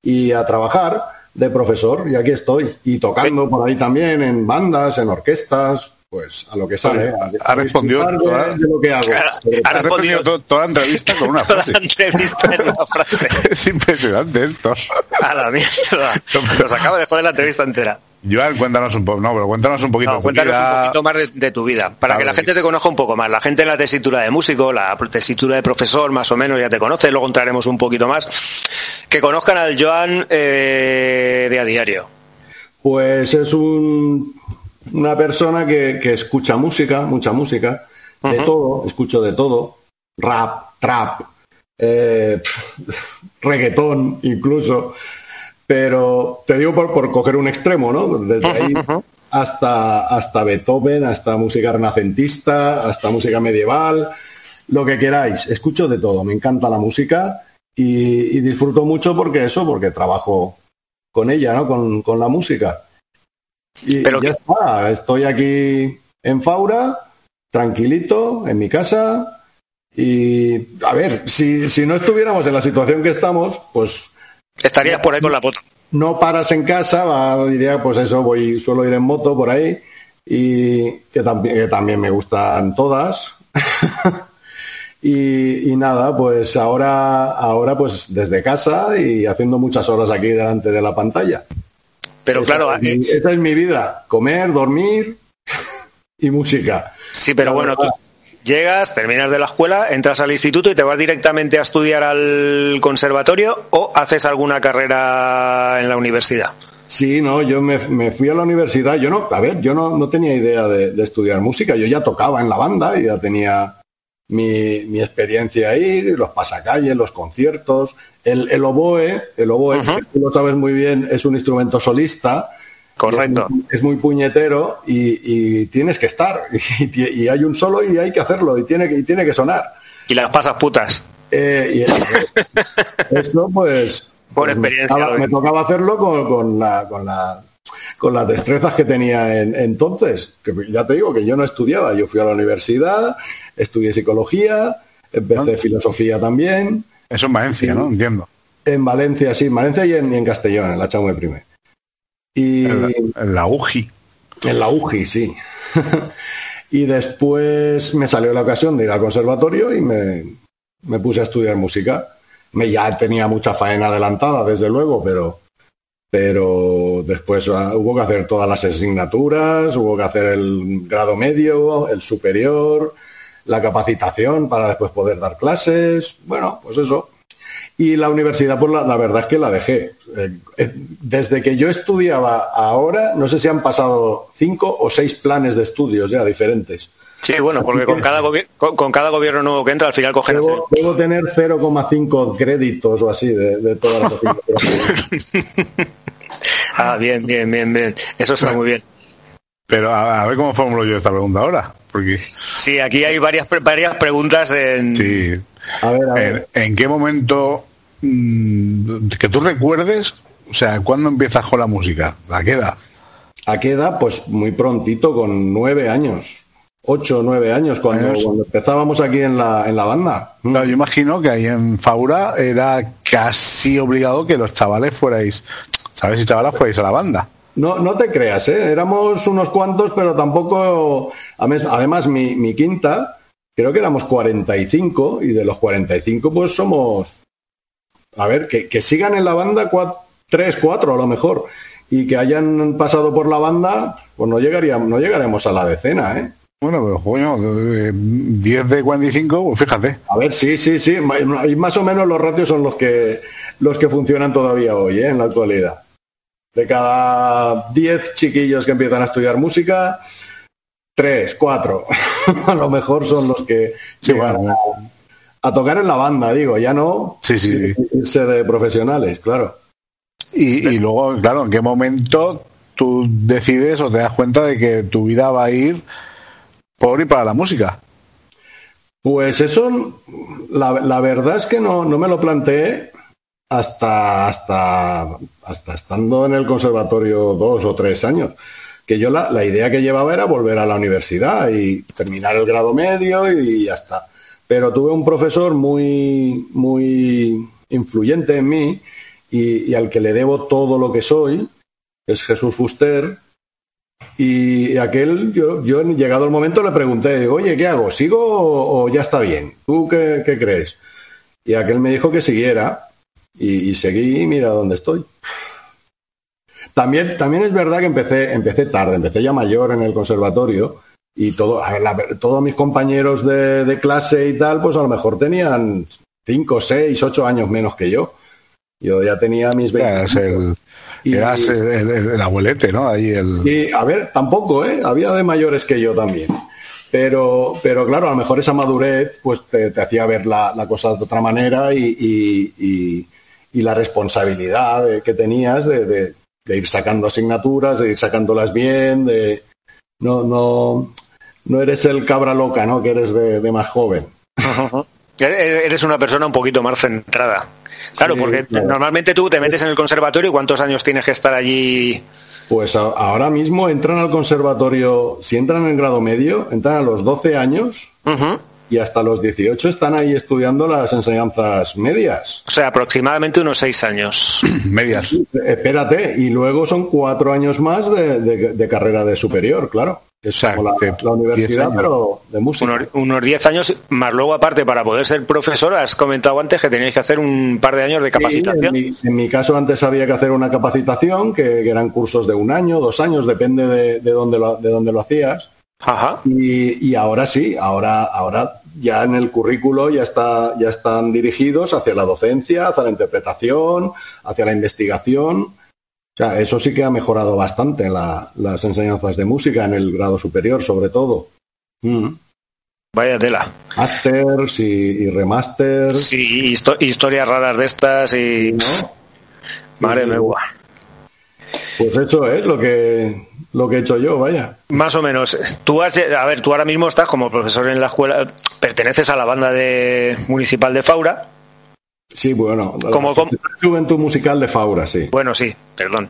y a trabajar de profesor y aquí estoy. Y tocando por ahí también en bandas, en orquestas, pues a lo que sale. a- ha a respondido toda- de lo que hago. Ha- respondido- respondido to- toda la entrevista con una Toda frase. la entrevista en una frase. es impresionante esto. A la mierda. Nos acaba de joder la entrevista entera. Joan, cuéntanos un poco. No, pero cuéntanos un poquito. No, tu cuéntanos vida. un poquito más de, de tu vida, para A que la gente te conozca un poco más. La gente en la tesitura de músico, la tesitura de profesor, más o menos ya te conoce, luego entraremos un poquito más. Que conozcan al Joan eh, de a diario. Pues es un- una persona que, que escucha música, mucha música, de todo, escucho de todo, rap, trap, eh, reggaetón incluso, Pero te digo por, por coger un extremo, ¿no? Desde ahí hasta, hasta Beethoven, hasta música renacentista, hasta música medieval, lo que queráis. Escucho de todo, me encanta la música y, disfruto mucho porque eso, porque trabajo con ella, ¿no? Con, con la música. Y Pero ya está, estoy aquí en Faura, tranquilito, en mi casa. Y a ver, si, si no estuviéramos en la situación que estamos, pues Estarías por ahí con la foto. no paras en casa, va, diría, pues eso, voy, suelo ir en moto por ahí y que también, que también me gustan todas. y, y nada, pues ahora, ahora pues desde casa y haciendo muchas horas aquí delante de la pantalla. Pero Esa claro, es mi- eh, esa es mi vida, comer, dormir y música. sí, pero bueno, tú. Llegas, terminas de la escuela, entras al instituto y te vas directamente a estudiar al conservatorio o haces alguna carrera en la universidad. Sí, no, yo me, me fui a la universidad. Yo no, a ver, yo no, no tenía idea de, de estudiar música. Yo ya tocaba en la banda y ya tenía mi, mi experiencia ahí, los pasacalles, los conciertos. El, el oboe, el oboe, que tú lo sabes muy bien, es un instrumento solista. Correcto. Es muy, es muy puñetero y, y tienes que estar. Y, hay un solo y hay que hacerlo y tiene que, y tiene que sonar. Y las pasas putas. Eh, y esto, pues. Por pues, me experiencia, tocaba- lo Me tocaba hacerlo con, con la, con, la, con las destrezas que tenía en- entonces. Que ya te digo que yo no estudiaba. Yo fui a la universidad, estudié psicología, empecé filosofía también. Eso en Valencia, ¿no? Entiendo. En Valencia, sí, en Valencia y en, y en Castellón, en la Chaume Primer. Y En la, en la UGI. en la UGI, sí. y después me salió la ocasión de ir al conservatorio y me, me puse a estudiar música. Me, ya tenía mucha faena adelantada, desde luego, pero, pero después ah, hubo que hacer todas las asignaturas, hubo que hacer el grado medio, el superior, la capacitación para después poder dar clases. Bueno, pues eso. Y la universidad, pues la, la verdad es que la dejé. Eh, eh, desde que yo estudiaba ahora, no sé si han pasado cinco o seis planes de estudios ya diferentes. Sí, bueno, porque con cada, con, con cada gobierno nuevo que entra, al final cogen... Debo, debo tener 0,5 créditos o así de, de todas las. Ah, bien, bien, bien, bien. Eso está muy bien. Pero a, a ver cómo formulo yo esta pregunta ahora. Porque, Sí, aquí hay varias, varias preguntas en... sí. A ver, a ver. ¿En, en qué momento que tú recuerdes, o sea, cuándo empiezas con la música? ¿A qué edad? ¿A qué edad? Pues muy prontito, con nueve años. Ocho o nueve años, cuando, Años. cuando empezábamos aquí en la, en la banda. Mm. Claro, yo imagino que ahí en Faura era casi obligado que los chavales fuerais, ¿sabes? Si chavalas fuerais a la banda. No, no te creas, ¿eh? éramos unos cuantos, pero tampoco. Además, además mi, mi quinta, creo que éramos 45, y de los 45, pues somos. A ver, que, que sigan en la banda cua- tres, cuatro a lo mejor, y que hayan pasado por la banda, pues no, llegaríamos, no llegaremos a la decena, ¿eh? Bueno, pero coño, eh, 10 de 45, pues fíjate. A ver, sí, sí, sí, y más o menos los ratios son los que, los que funcionan todavía hoy, ¿eh? en la actualidad. De cada 10 chiquillos que empiezan a estudiar música, 3, 4, a lo mejor son los que Sí, llegan bueno. A, tocar en la banda, digo, ya no Sí, sí, sí. irse de profesionales, claro. Y, y luego, claro, ¿en qué momento tú decides o te das cuenta de que tu vida va a ir por y para la música? Pues eso, la, la verdad es que no, no me lo planteé hasta, hasta, hasta estando en el conservatorio dos o tres años. Que yo la, la idea que llevaba era volver a la universidad y terminar el grado medio y ya está. Pero tuve un profesor muy, muy influyente en mí y, al que le debo todo lo que soy, es Jesús Fuster, y aquel, yo, yo llegado el momento le pregunté, digo, oye, ¿qué hago? ¿Sigo o, ya está bien? ¿Tú qué, qué crees? Y aquel me dijo que siguiera y, seguí mira dónde estoy. También, también es verdad que empecé, empecé tarde, empecé ya mayor en el conservatorio y todo, la- todos mis compañeros de, de clase y tal, pues a lo mejor tenían 5, 6, 8 años menos que yo. Yo ya tenía mis 20. Eras el, Y- eras el, el- el abuelete, ¿no? Ahí el... y, a ver, tampoco, ¿eh? Había de mayores que yo también. Pero, pero claro, a lo mejor esa madurez pues te, te hacía ver la, la cosa de otra manera y, y- y- y la responsabilidad de- que tenías de, de- de ir sacando asignaturas, de ir sacándolas bien, de no, no, no eres el cabra loca, ¿no? Que eres de, de más joven. E- Eres una persona un poquito más centrada. Claro, Sí, porque claro. normalmente tú te metes en el conservatorio y cuántos años tienes que estar allí. Pues a- ahora mismo entran al conservatorio, si entran en grado medio, entran a los 12 años y hasta los 18 están ahí estudiando las enseñanzas medias. O sea, aproximadamente unos seis años. Medias. Espérate, y luego son cuatro años más de, de- de carrera de superior, claro. Es O sea, como la, la 10 universidad, pero de música. Unos, unos 10 años, más luego aparte, para poder ser profesor, has comentado antes que teníais que hacer un par de años de Sí, en, capacitación. mi, en mi caso antes había que hacer una capacitación, que, que eran cursos de un año, dos años, depende de, de dónde, lo, de dónde lo hacías. Ajá. Y, y ahora sí, ahora, ahora ya en el currículo ya, está, ya están dirigidos hacia la docencia, hacia la interpretación, hacia la investigación. O sea, eso sí que ha mejorado bastante la- las enseñanzas de música en el grado superior, sobre todo. Mm. Vaya tela. Masters y, y remasters. Sí, histo- historias raras de estas y. Madre sí. mía. Pues eso es lo que, lo que he hecho yo, vaya. Más o menos. Tú has, a ver, tú ahora mismo estás como profesor en la escuela, perteneces a la banda de municipal de Faura. Sí, bueno. Como- como- Juventud Musical de Faura, sí. Bueno, sí, perdón.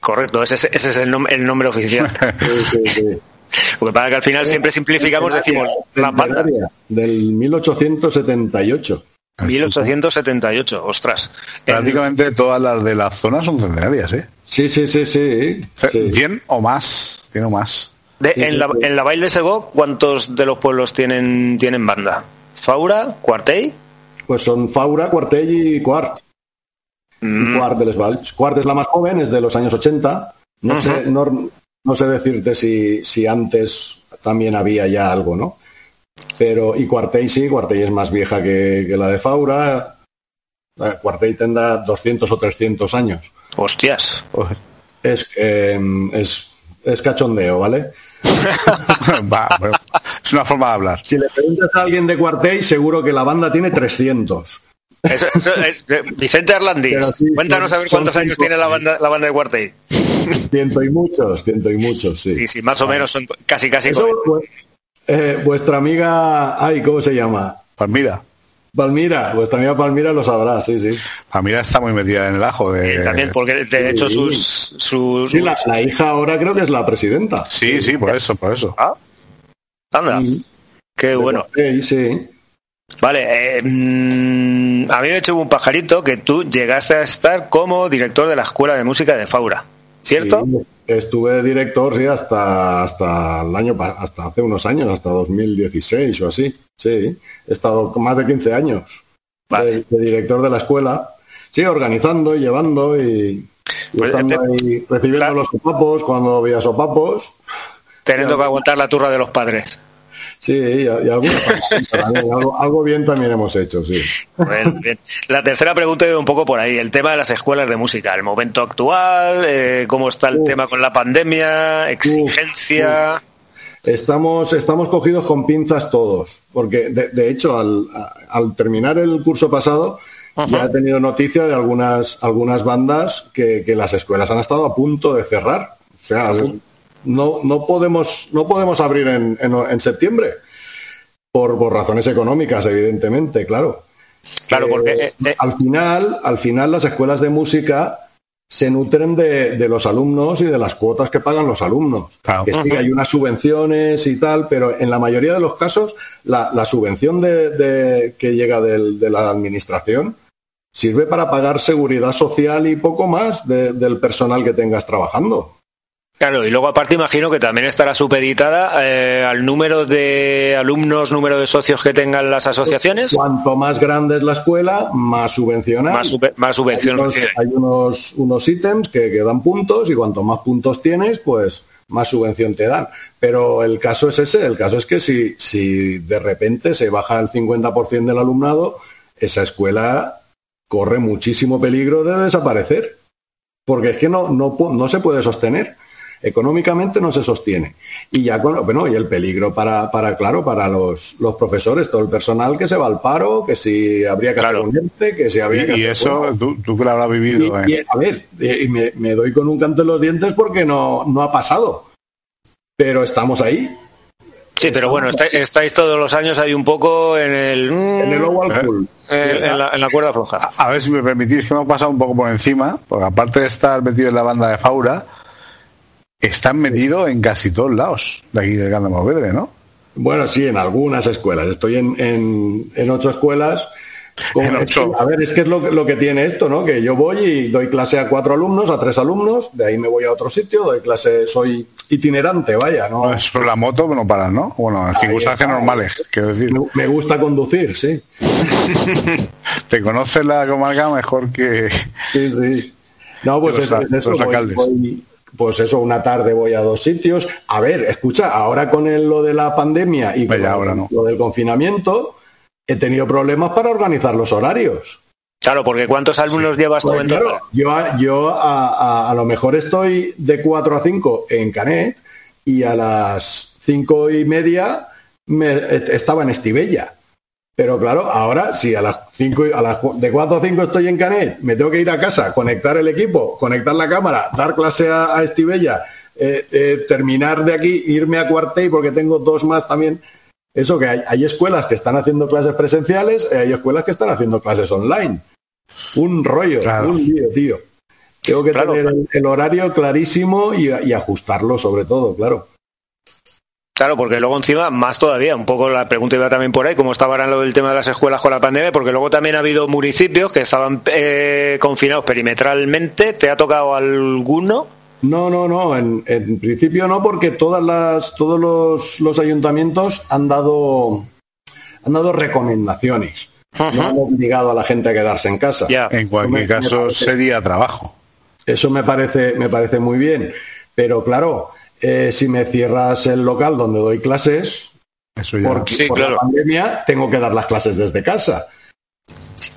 Correcto, ese, es- ese es el, nom- el nombre oficial. Sí, sí, sí. Porque para que al final siempre simplificamos, decimos la banda. Del 1878. 1878, ostras. Prácticamente todas las de la zona son centenarias, ¿eh? Sí, sí, sí, sí. sí. 100 o más. 100 o más. De- Sí, en, sí, la, sí. en la Baile de Segó, ¿cuántos de los pueblos tienen, tienen banda? ¿Faura? ¿Cuartell? Pues son Faura, Cuartell y Quart. Mm, Quart de les Valls. Quart es la más joven, es de los años 80. No, sé, no, no sé decirte si, si antes también había ya algo, ¿no? Pero, y Cuartell sí, Cuartell es más vieja que, que la de Faura. Eh, Cuartell tendrá 200 o 300 años. hostias. Es, eh, es, es cachondeo, ¿vale? Va, bueno, es una forma de hablar. Si le preguntas a alguien de Cuartell, seguro que la banda tiene 300. Eso- eso es- eh, Vicente Arlandis, sí, cuéntanos a ver cuántos años tiene la banda, la banda de Cuartell. Ciento y muchos, ciento y muchos, sí. Sí, sí, más o menos son casi, casi. Eso, pues, eh, vuestra amiga, ay, ¿cómo se llama? Palmira. Palmira, vuestra amiga Palmira lo sabrá, sí, sí. Palmira está muy metida en el ajo. De... Eh, también, porque de hecho sí. sus, sus, Sí, la, la hija ahora creo que es la presidenta. Sí, sí, por eso, por eso. Ah, anda, qué bueno. Sí, sí. Vale, eh, mm, a mí me echó un pajarito que tú llegaste a estar como director de la Escuela de Música de Faura, ¿cierto? Sí, estuve director, sí, hasta, hasta el año, hasta hace unos años, hasta 2016 o así. Sí, he estado más de 15 años Vale. de, de director de la escuela. Sí, organizando y llevando y, y Pues, estando ahí recibiendo claro. los sopapos cuando había sopapos. Teniendo que aguantar la turra de los padres. Sí, y, alguna también, algo, algo bien también hemos hecho, sí. Bien. La tercera pregunta iba un poco por ahí, el tema de las escuelas de música, el momento actual, eh, cómo está el tema con la pandemia, exigencia. Estamos, estamos cogidos con pinzas todos, porque de, de hecho al terminar el curso pasado ya he tenido noticia de algunas, algunas bandas que, que las escuelas han estado a punto de cerrar. O sea, no, no, podemos, no podemos abrir en, en, en septiembre, por, por razones económicas, evidentemente, claro. Claro, Eh, porque eh, eh, al final, al final las escuelas de música se nutren de, de los alumnos y de las cuotas que pagan los alumnos. Claro. Que sí, hay unas subvenciones y tal, pero en la mayoría de los casos la, la subvención de, de- que llega del- de la administración sirve para pagar seguridad social y poco más de- del personal que tengas trabajando. Claro, y luego aparte imagino que también estará supeditada eh, al número de alumnos, número de socios que tengan las asociaciones, Cuanto más grande es la escuela, más subvencional. más, más subvención hay unos, hay unos, unos ítems que, que dan puntos y cuanto más puntos tienes, pues más subvención te dan. Pero el caso es ese, el caso es que si, si de repente se baja el 50% del alumnado, esa escuela corre muchísimo peligro de desaparecer. Porque es que no, no, no se puede sostener. Económicamente no se sostiene. Y ya con, bueno, y el peligro para, para claro, para los, los profesores, todo el personal que se va al paro, que si habría que Claro. hacer que si habría Y, que y hacer- eso, tú, tú que lo habrás vivido. y- ¿eh? y, a ver, eh, y me, me doy con un canto en los dientes porque no, no ha pasado. Pero estamos ahí. Sí, pero bueno, está- estáis todos los años ahí un poco en el... En el Oval Pool. en, en la, en la cuerda floja. A ver si me permitís que hemos pasado un poco por encima, porque aparte de estar metido en la banda de Faura, están metidos en casi todos lados de aquí de Movedre, ¿no? Bueno, sí, en algunas escuelas. Estoy en, en, en ocho escuelas. En ocho. a ver, es que es lo, que- lo que tiene esto, ¿no? Que yo voy y doy clase a cuatro alumnos, a tres alumnos, de ahí me voy a otro sitio, doy clase, soy itinerante, vaya, ¿no? Eso la moto no paras, ¿no? Bueno, en circunstancias normales, quiero decir. Me, me gusta conducir, sí. Te conoces la comarca mejor que... Sí, sí. No, pues es, es eso. voy- voy- pues eso, una tarde voy a dos sitios. A ver, escucha, ahora con el- lo de la pandemia y con Vaya, ahora no. lo del confinamiento, he tenido problemas para organizar los horarios. Claro, porque ¿cuántos alumnos llevas tú Pues en claro, yo, a- yo a, a- a lo mejor estoy de 4 a 5 en Canet y a las cinco y media me, estaba en Estivella. Pero claro, ahora si a las cinco y- a las, de 4 a 5 estoy en Canet, me tengo que ir a casa, conectar el equipo, conectar la cámara, dar clase a, a Estivella, eh, eh, terminar de aquí, irme a Cuartey porque tengo dos más también. Eso que hay, hay escuelas que están haciendo clases presenciales, eh, hay escuelas que están haciendo clases online. Un rollo, Claro. un lío, tío. Tengo que Claro. tener el, el horario clarísimo y, y ajustarlo sobre todo, claro. Claro, porque luego encima, más todavía, un poco la pregunta iba también por ahí, cómo estaba ahora lo del tema de las escuelas con la pandemia, porque luego también ha habido municipios que estaban eh, confinados perimetralmente. ¿Te ha tocado alguno? No, no, no, en, en principio no, porque todas las, todos los, los ayuntamientos han dado, han dado recomendaciones. No han obligado a la gente a quedarse en casa. Ya. En cualquier Me- me caso parece- sería trabajo. Eso me parece, me parece muy bien. Pero claro, eh, si me cierras el local donde doy clases, Eso ya. porque Sí, por claro. la pandemia tengo que dar las clases desde casa.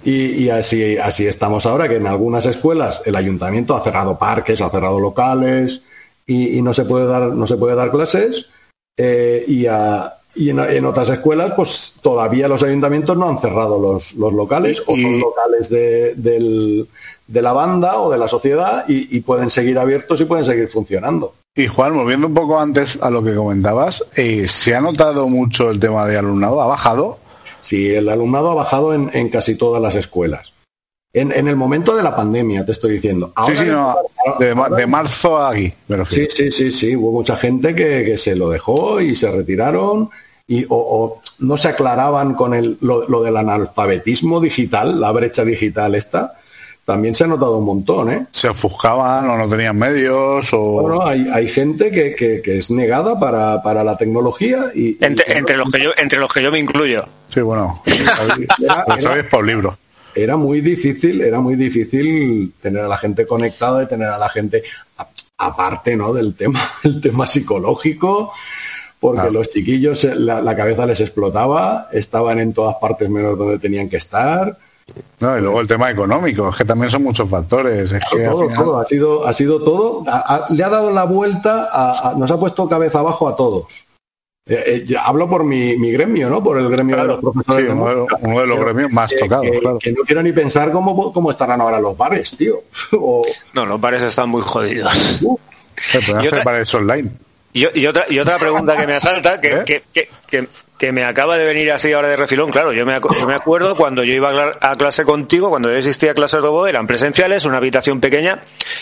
Y, y así, así estamos ahora, que en algunas escuelas el ayuntamiento ha cerrado parques, ha cerrado locales y, y no se puede dar, no se puede dar clases. eh, y a- y en, en otras escuelas, pues todavía los ayuntamientos no han cerrado los, los locales o son locales de, del- de la banda o de la sociedad y, y pueden seguir abiertos y pueden seguir funcionando. Y Juan, volviendo un poco antes a lo que comentabas, eh, ¿se ha notado mucho el tema de alumnado? ¿Ha bajado? Sí, el alumnado ha bajado en, en casi todas las escuelas. En, en el momento de la pandemia, te estoy diciendo. Ahora- sí, sí, no, de, ahora- de marzo a aquí, me sí, sí, sí, sí. Hubo mucha gente que, que se lo dejó y se retiraron y, o, o no se aclaraban con el, lo, lo del analfabetismo digital, la brecha digital esta. También se ha notado un montón, ¿eh? Se ofuscaban o no tenían medios o... Bueno, hay, hay gente que, que- que es negada para, para la tecnología y... y- Entre, entre los que yo, entre los que yo me incluyo. Sí, bueno, Era- lo sabéis por libro. era muy difícil, era muy difícil tener a la gente conectada y tener a la gente aparte, ¿no? Del tema, el tema psicológico, porque Claro. los chiquillos eh, la, la cabeza les explotaba, estaban en todas partes menos donde tenían que estar. No, y luego el tema económico, es que también son muchos factores. Es que Todo, final- todo, ha sido, ha sido todo. a- a- le ha dado la vuelta, a- a- nos ha puesto cabeza abajo a todos. Eh, eh, hablo por mi, mi gremio, ¿no? Por el gremio de los profesores. Sí, de uno de, uno de los Pero gremios más tocados, que, claro. que no quiero ni pensar cómo, cómo estarán ahora los bares, tío. O, No, los bares están muy jodidos. Pueden y otra- para eso online. Y, y otra, y otra pregunta que me asalta, que, ¿Eh? que, que, que- me acaba de venir así ahora de refilón. Claro, yo me, acu- yo me acuerdo cuando yo iba a, cla- a clase contigo, cuando yo existía clases voz, eran presenciales, una habitación pequeña,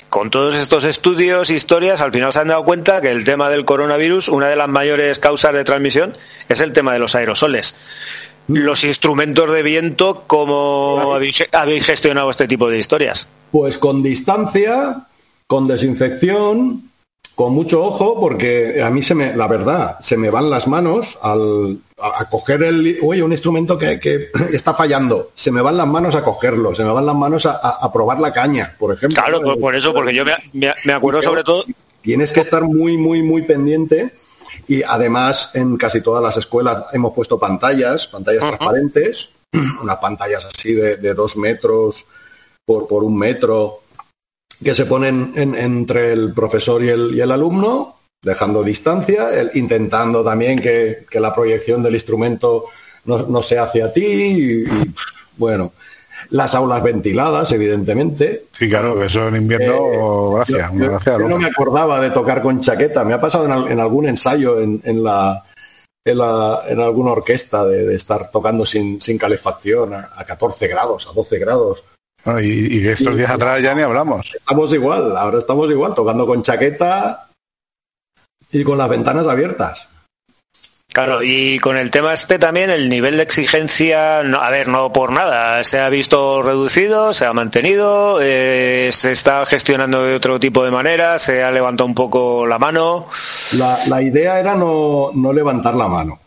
con todos estos estudios, historias, al final se han dado cuenta que el tema del coronavirus, una de las mayores causas de transmisión, es el tema de los aerosoles. Los instrumentos de viento, ¿cómo habéis, habéis gestionado este tipo de historias? Pues con distancia, con desinfección, con mucho ojo, porque a mí se me, la verdad, se me van las manos al a, a coger el, oye, un instrumento que, que está fallando, se me van las manos a cogerlo, se me van las manos a, a- a probar la caña, por ejemplo. Claro, por, por eso, porque yo me, me- me acuerdo sobre todo Tienes que estar muy, muy, muy pendiente. Y además, en casi todas las escuelas hemos puesto pantallas, pantallas transparentes, unas pantallas así de, de dos metros por, por un metro, que se ponen en- entre el profesor y el, y el alumno, dejando distancia, el- intentando también que, que la proyección del instrumento no, no sea hacia ti. Y, y, bueno, las aulas ventiladas, evidentemente. Sí, claro, que eso en invierno, gracias, Yo, una yo- gracia yo no me acordaba de tocar con chaqueta. Me ha pasado en, al- en algún ensayo en, en la, en, la- en alguna orquesta de, de estar tocando sin, sin calefacción a, a 14 grados, a 12 grados. Bueno, y, y de estos días atrás ya ni hablamos. Estamos igual, ahora estamos igual, tocando con chaqueta y con las ventanas abiertas. Claro, y con el tema este también, el nivel de exigencia, no, a ver, no por nada, se ha visto reducido, se ha mantenido, eh, se está gestionando de otro tipo de manera, se ha levantado un poco la mano. La, la idea era no, no levantar la mano.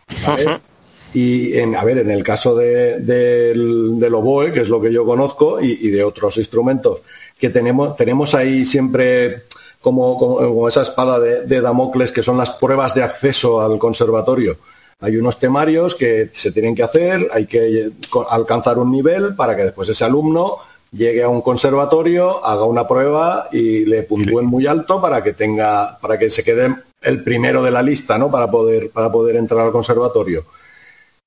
Y en, a ver, en el caso de, del, del oboe, que es lo que yo conozco, y, y de otros instrumentos, que tenemos, tenemos ahí siempre como, como, como esa espada de, de Damocles, que son las pruebas de acceso al conservatorio. Hay unos temarios que se tienen que hacer, hay que eh, alcanzar un nivel para que después ese alumno llegue a un conservatorio, haga una prueba y le puntúen muy alto para que tenga, para que se quede el primero de la lista, ¿no? Para poder, para poder entrar al conservatorio.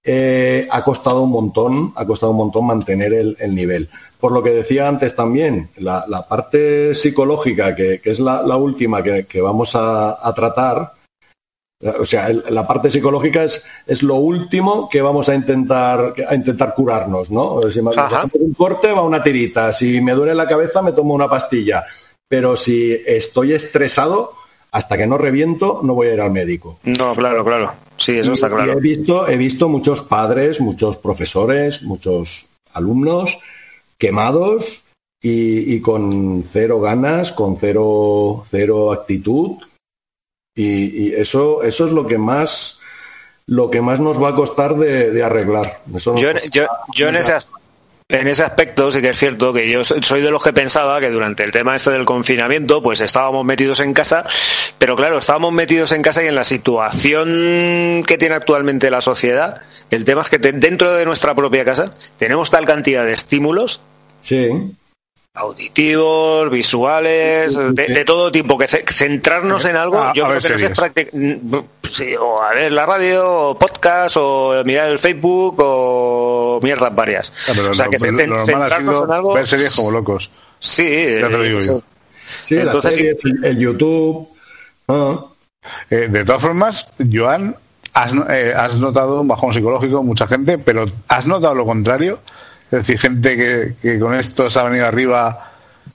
Eh, ha costado un montón, ha costado un montón mantener el, el nivel. Por lo que decía antes también, la, la parte psicológica, que, que es la, la última que, que vamos a, a tratar, eh, o sea, el- la parte psicológica es, es lo último que vamos a intentar, a intentar curarnos, ¿no? Si me hacemos un corte, va una tirita. Si me duele la cabeza, me tomo una pastilla. Pero si estoy estresado, hasta que no reviento, no voy a ir al médico. No, claro, claro, sí, eso Y- está y claro. he visto, he visto muchos padres, muchos profesores, muchos alumnos quemados y, y con cero ganas, con cero, cero actitud. Y, y eso, eso es lo que más lo que más nos va a costar de, de arreglar. Eso Yo, en- costará yo, yo en, ese, en ese aspecto sí que es cierto que yo soy de los que pensaba que durante el tema este del confinamiento pues estábamos metidos en casa, pero claro, estábamos metidos en casa y en la situación que tiene actualmente la sociedad, el tema es que dentro de nuestra propia casa tenemos tal cantidad de estímulos Sí, auditivos, visuales, de, de todo tipo, que ce- centrarnos en algo, A- yo a creo ver que no es series. práctic- sí, o a ver la radio, o podcast, o mirar el Facebook, o mierdas varias. Ah, pero o sea, lo, que lo- lo centrarnos sido en algo, ver series como locos. sí, Ya te lo digo yo. sí, las Entonces, series, el, el YouTube. ah. Eh, de todas formas, Joan, has, eh, has notado un bajón psicológico, mucha gente, pero ¿has notado lo contrario? Es decir, gente que, que con esto se ha venido arriba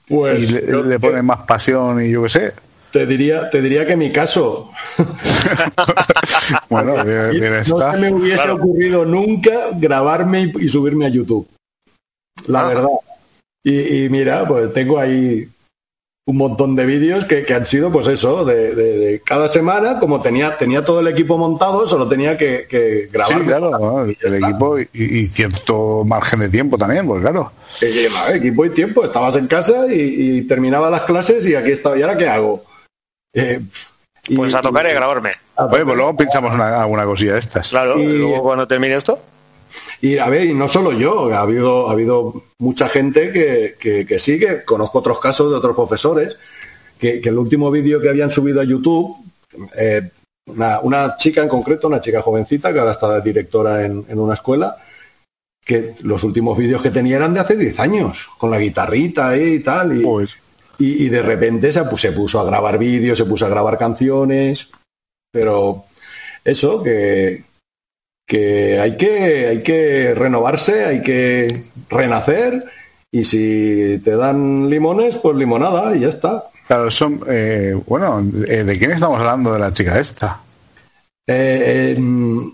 Pues y le, pone más pasión y yo qué sé. te diría, te diría que mi caso. bueno, bien, bien no está. se me hubiese Claro. ocurrido nunca grabarme y, y subirme a YouTube. La Ah. verdad. Y, y mira, pues tengo ahí un montón de vídeos que, que han sido, pues eso, de, de- de cada semana, como tenía, tenía todo el equipo montado, solo tenía que, que grabar. Sí, claro, ¿no? el equipo y, y cierto margen de tiempo también, pues claro. Equipo y tiempo, estabas en casa y, y terminaba las clases y aquí estaba. ¿Y ahora qué hago? Eh, y- pues a tocar y a grabarme. a Oye, pues luego pinchamos una, alguna cosilla de estas. Claro, Y- y luego cuando termine esto, Y a ver, y no solo yo, ha habido, ha habido mucha gente que, que, que sí, que conozco otros casos de otros profesores, que, que el último vídeo que habían subido a YouTube, eh, una, una chica en concreto, una chica jovencita, que ahora está directora en, en una escuela, que los últimos vídeos que tenía eran de hace 10 años, con la guitarrita y tal, y, Pues, y, y de repente se, pu- se puso a grabar vídeos, se puso a grabar canciones, pero eso, que, que hay que hay que renovarse, hay que renacer y si te dan limones, pues limonada y ya está. claro, son, eh, bueno, eh, ¿de quién estamos hablando de la chica esta? Eh, eh,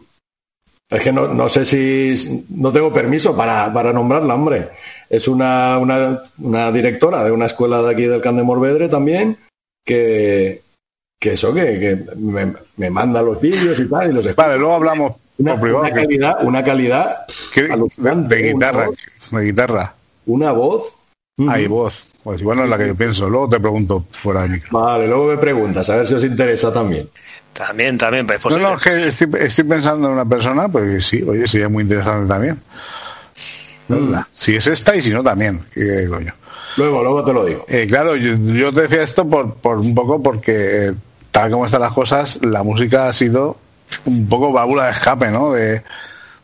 es que no, no sé si no tengo permiso para, para nombrarla, hombre. Es una, una, una directora de una escuela de aquí del Can de Morvedre también que, que eso, que, que me, me manda los vídeos y tal y los. Vale, luego hablamos Una, calidad, una calidad de, de una guitarra, guitarra. una voz. Hay voz. Pues igual no es la que yo pienso. Luego te pregunto fuera de micro. Vale, luego me preguntas, a ver si os interesa también. también, también, pues No, no, es que estoy, estoy pensando en una persona, pues sí, oye, sería muy interesante también. ¿Verdad? Si es esta y si no también. ¿Qué coño? Luego, luego te lo digo. Eh, claro, yo, yo te decía esto por, por un poco porque, tal como están las cosas, la música ha sido un poco válvula de escape, ¿no? De,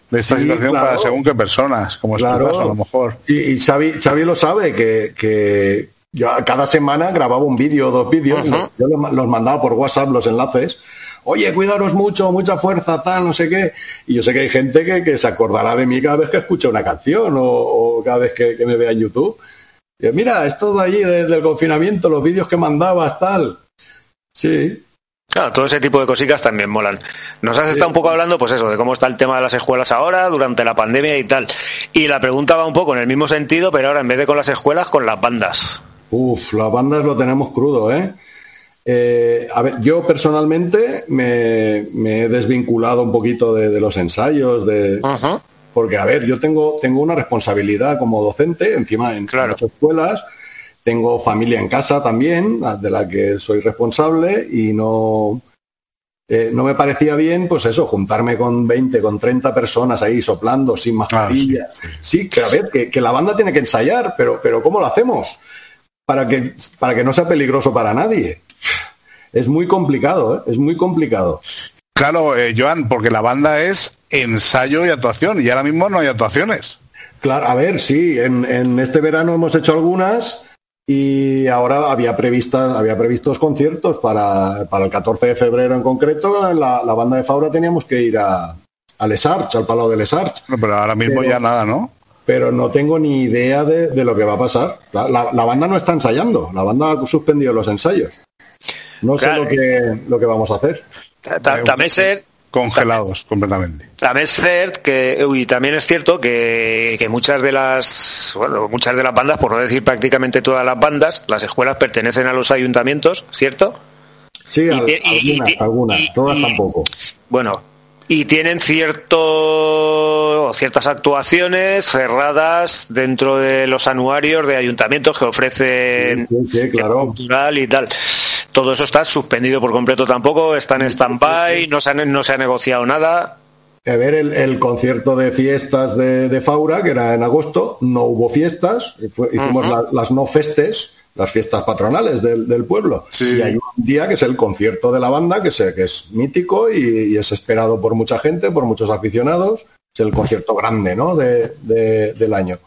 de esta Sí, situación claro. para según qué personas, como es Claro. caso, a lo mejor. Y, y Xavi, Xavi lo sabe, que, que yo cada semana grababa un vídeo o dos vídeos, yo los, los mandaba por WhatsApp los enlaces. Oye, cuidaros mucho, mucha fuerza, tal, no sé qué. Y yo sé que hay gente que, que se acordará de mí cada vez que escucha una canción o, o cada vez que, que me vea en YouTube. Y, Mira, es todo allí desde el confinamiento, los vídeos que mandabas, tal. Sí, Claro, todo ese tipo de cositas también molan. Nos has estado un poco hablando, pues eso, de cómo está el tema de las escuelas ahora, durante la pandemia y tal. Y la pregunta va un poco en el mismo sentido, pero ahora en vez de con las escuelas, con las bandas. Uf, las bandas lo tenemos crudo, ¿eh? Eh, a ver, yo personalmente me, me he desvinculado un poquito de, de los ensayos, de, porque a ver, yo tengo, tengo una responsabilidad como docente, encima en ocho escuelas, tengo familia en casa también, de la que soy responsable, y no, eh, no me parecía bien, pues eso, juntarme con 20, con 30 personas ahí soplando sin mascarilla. sí. pero a ver, que, que la banda tiene que ensayar, pero, pero ¿cómo lo hacemos? Para que, para que no sea peligroso para nadie. Es muy complicado, ¿eh? es muy complicado. Claro, eh, Joan, porque la banda es ensayo y actuación, y ahora mismo no hay actuaciones. Claro, a ver, sí, en, en este verano hemos hecho algunas y ahora había previstas, había previstos conciertos para, para el 14 de febrero en concreto. La, la banda de Faura teníamos que ir a, a Les Arts, al Palau de Les Arts. Pero ahora mismo Pero- ya nada, ¿no? Pero no tengo ni idea de, de lo que va a pasar. La, la- la banda no está ensayando, la banda ha suspendido los ensayos. No sé lo que, lo que vamos a hacer. Ta- También ser Congelados completamente. También es cierto que, y también es cierto que, que muchas de las, bueno, muchas de las bandas, por no decir prácticamente todas las bandas, las escuelas pertenecen a los ayuntamientos, ¿cierto? Sí, al- y- algunas, y- algunas, todas tampoco. Bueno, y tienen cierto, ciertas actuaciones cerradas dentro de los anuarios de ayuntamientos que ofrecen cultural y tal. Todo eso está suspendido por completo tampoco, está en stand-by, no se ha, no se ha negociado nada. A ver, el, el concierto de fiestas de, de Faura, que era en agosto, no hubo fiestas, fue- hicimos la- las no festes, las fiestas patronales del, del pueblo. Y hay un día que es el concierto de la banda, que, se- que es mítico y, y es esperado por mucha gente, por muchos aficionados. Es el concierto grande ¿no? de, de- del año.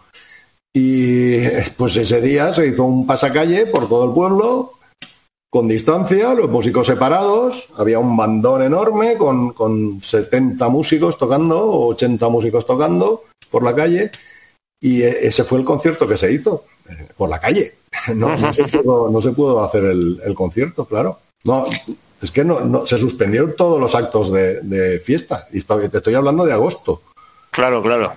Y pues ese día se hizo un pasacalle por todo el pueblo, con distancia, los músicos separados, había un bandón enorme con, con 70 músicos tocando, o 80 músicos tocando por la calle, y e- ese fue el concierto que se hizo, eh, por la calle. No, no se, pudo, no se pudo hacer el, el concierto, claro. No, es que no, no- se suspendieron todos los actos de, de fiesta, y te estoy hablando de agosto. Claro, claro.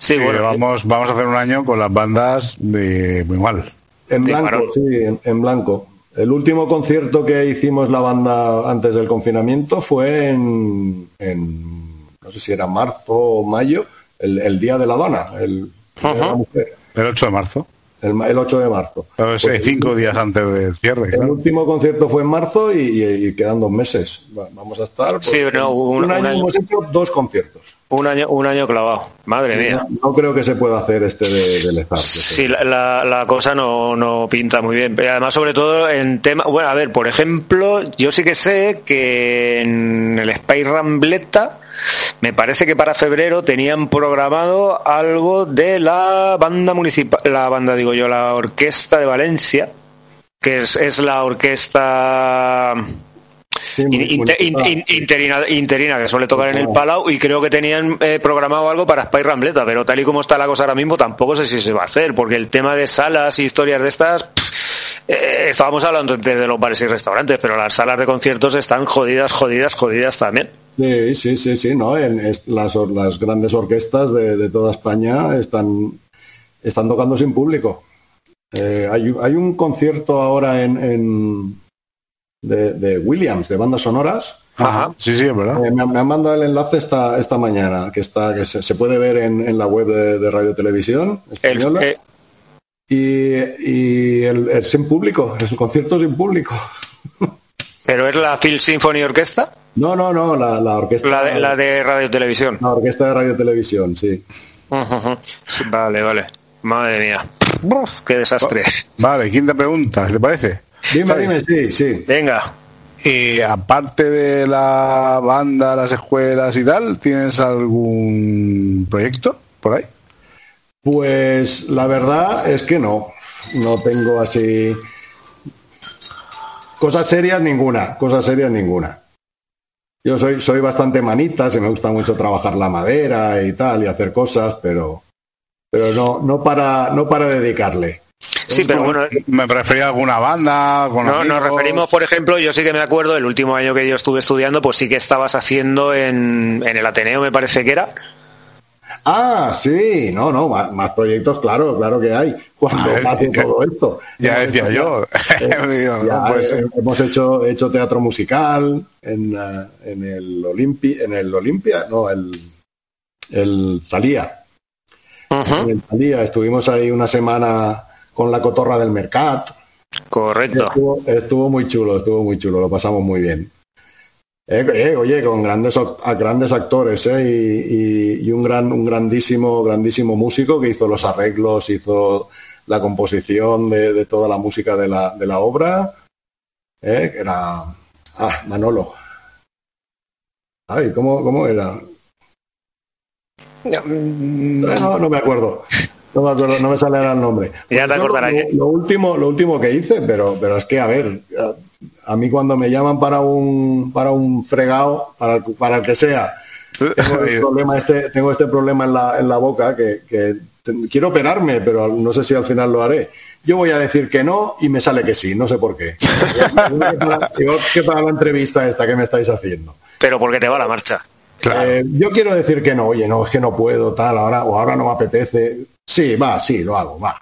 Sí, bueno. Vamos, vamos a hacer un año con las bandas de muy mal. En blanco, sí, en, en blanco. El último concierto que hicimos la banda antes del confinamiento fue en, en no sé si era marzo o mayo, el, el Día de la Dona, el, Día de la Mujer, El 8 de marzo. el, el 8 de marzo. Sí, Pues cinco días antes del cierre. El claro. último concierto fue en marzo y, y- y quedan dos meses. Va- Vamos a estar. pues, Sí, no, un- un, año un año. hemos hecho dos conciertos. Un año, un año clavado. Madre mía. No, no creo que se pueda hacer este de, de. Sí, la, la, la cosa no, no pinta muy bien. Pero además, sobre todo en tema. Bueno, a ver, por ejemplo, yo sí que sé que en el Spy Rambleta, me parece que para febrero tenían programado algo de la banda municipal, la banda, digo yo, la Orquesta de Valencia, que es, es la orquesta. In- inter- in- in- interina, interina que suele tocar en el Palau y creo que tenían eh, programado algo para Spy Rambleta, pero tal y como está la cosa ahora mismo tampoco sé si se va a hacer, porque el tema de salas y historias de estas, pff, eh, estábamos hablando de, de los bares y restaurantes, pero las salas de conciertos están jodidas, jodidas, jodidas también. Sí, sí, sí, sí, ¿no? En las, grandes orquestas de, de toda España están, están tocando sin público. Eh, hay, hay un concierto ahora en, en- de, de Williams, de bandas sonoras. Ajá. Sí, sí, es verdad. Eh, me, me han mandado el enlace esta, esta mañana, que está que se, se puede ver en, en la web de, de Radio Televisión Española. eh, y y el, el sin público, es un concierto sin público. ¿Pero es la Phil Symphony Orquesta? No, no, no, la, la orquesta. La de, la de Radio Televisión. La orquesta de Radio Televisión. Sí, Vale, vale. Madre mía. qué desastre. Vale, quinta pregunta, ¿te parece? Dime, dime, sí, sí. Venga. Y aparte de la banda, las escuelas y tal, ¿tienes algún proyecto por ahí? Pues la verdad es que no. No tengo así. Cosas serias ninguna, cosas serias ninguna. Yo soy, soy bastante manita, se me gusta mucho trabajar la madera y tal, y hacer cosas, pero, pero no, no para, no para dedicarle. Sí, pero bueno, Me prefería alguna banda. Con no, nos referimos, por ejemplo, yo sí que me acuerdo, el último año que yo estuve estudiando, pues sí que estabas haciendo en, en el Ateneo, me parece que era. Ah, sí, no, no, más, más proyectos, claro, claro que hay. Cuando ya- todo esto. Ya decía yo. eh, ya, puede ser. eh, hemos hecho, hecho teatro musical en, eh, en el Olimpi, en el Olimpia, no, el, el Talía. En el Talía estuvimos ahí una semana con la cotorra del Mercat. Correcto. Estuvo, estuvo muy chulo, estuvo muy chulo, lo pasamos muy bien. Eh, eh, oye, con grandes, grandes actores eh, y, y- y un gran, un grandísimo, grandísimo músico que hizo los arreglos, hizo la composición de, de toda la música de la, de la obra, eh, que era ah, Manolo. Ay, ¿cómo, cómo era? No, no me acuerdo. No me acuerdo, no me sale ahora el nombre. Ya te acordarás. Lo, lo último, lo último que hice, pero, pero es que, a ver, a, a mí cuando me llaman para un, para un fregado, para, el- para el que sea, tengo, el problema este, tengo este problema en la, en la boca que, que te- quiero operarme, pero no sé si al final lo haré. Yo voy a decir que no y me sale que sí, no sé por qué. Que para- la entrevista esta que me estáis haciendo. Pero porque te va la marcha. Eh, yo quiero decir que no, oye, no, es que no puedo, tal, ahora, o ahora no me apetece. Sí, va, sí, lo hago, va.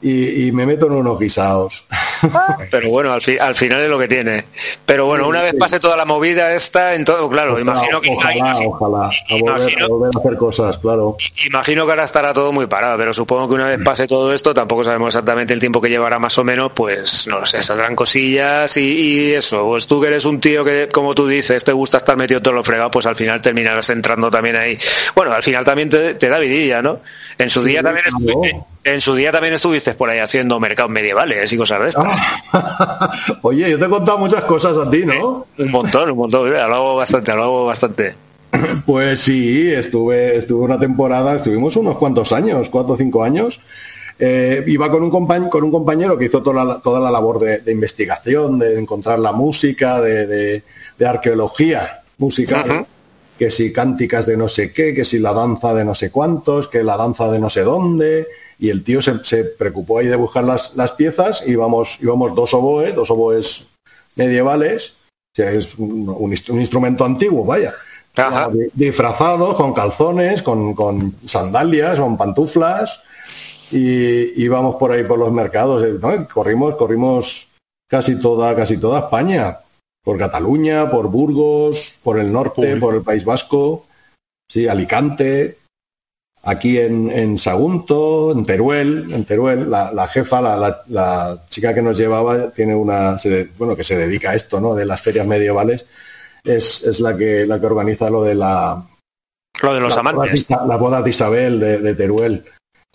Y, y me meto en unos guisados. Pero bueno, al, fi- al final es lo que tiene. Pero bueno, una vez pase toda la movida esta, en todo, claro, imagino que ojalá, ojalá, a volver, imagino- a volver a hacer cosas, claro. Imagino que ahora estará todo muy parado, pero supongo que una vez pase todo esto, tampoco sabemos exactamente el tiempo que llevará más o menos, pues no lo sé, saldrán cosillas y, y eso. Pues tú que eres un tío que, como tú dices, te gusta estar metido en todo lo fregado, pues al final terminarás entrando también ahí. Bueno, al final también te, te da vidilla, ¿no? En su Sí, día también estuviste, en su día también estuviste por ahí haciendo mercados medievales y cosas de estas. Oye, yo te he contado muchas cosas a ti, ¿no? Un montón, un montón, hago bastante, hago bastante. Pues sí, estuve, estuve una temporada, estuvimos unos cuantos años, cuatro o cinco años. Eh, iba con un, compañ- con un compañero que hizo toda la, toda la labor de, de investigación, de encontrar la música, de, de- de arqueología musical, que si cánticas de no sé qué, que si la danza de no sé cuántos, que la danza de no sé dónde. Y el tío se, se preocupó ahí de buscar las, las piezas, íbamos, íbamos dos oboes, dos oboes medievales, o sea, es un, un instru- un instrumento antiguo, vaya. Di- Disfrazados, con calzones, con, con sandalias, con pantuflas, y íbamos por ahí por los mercados. eh, ¿no? Corrimos, corrimos casi toda, casi toda España, por Cataluña, por Burgos, por el norte, por el País Vasco, sí, Alicante, aquí en, en Sagunto, en Teruel, en Teruel, la, la jefa, la, la- la chica que nos llevaba, tiene una, se de- bueno, que se dedica a esto, ¿no? De las ferias medievales, es, es la que la que organiza lo de la Lo de los boda amantes. Isa- la boda de Isabel de, de Teruel.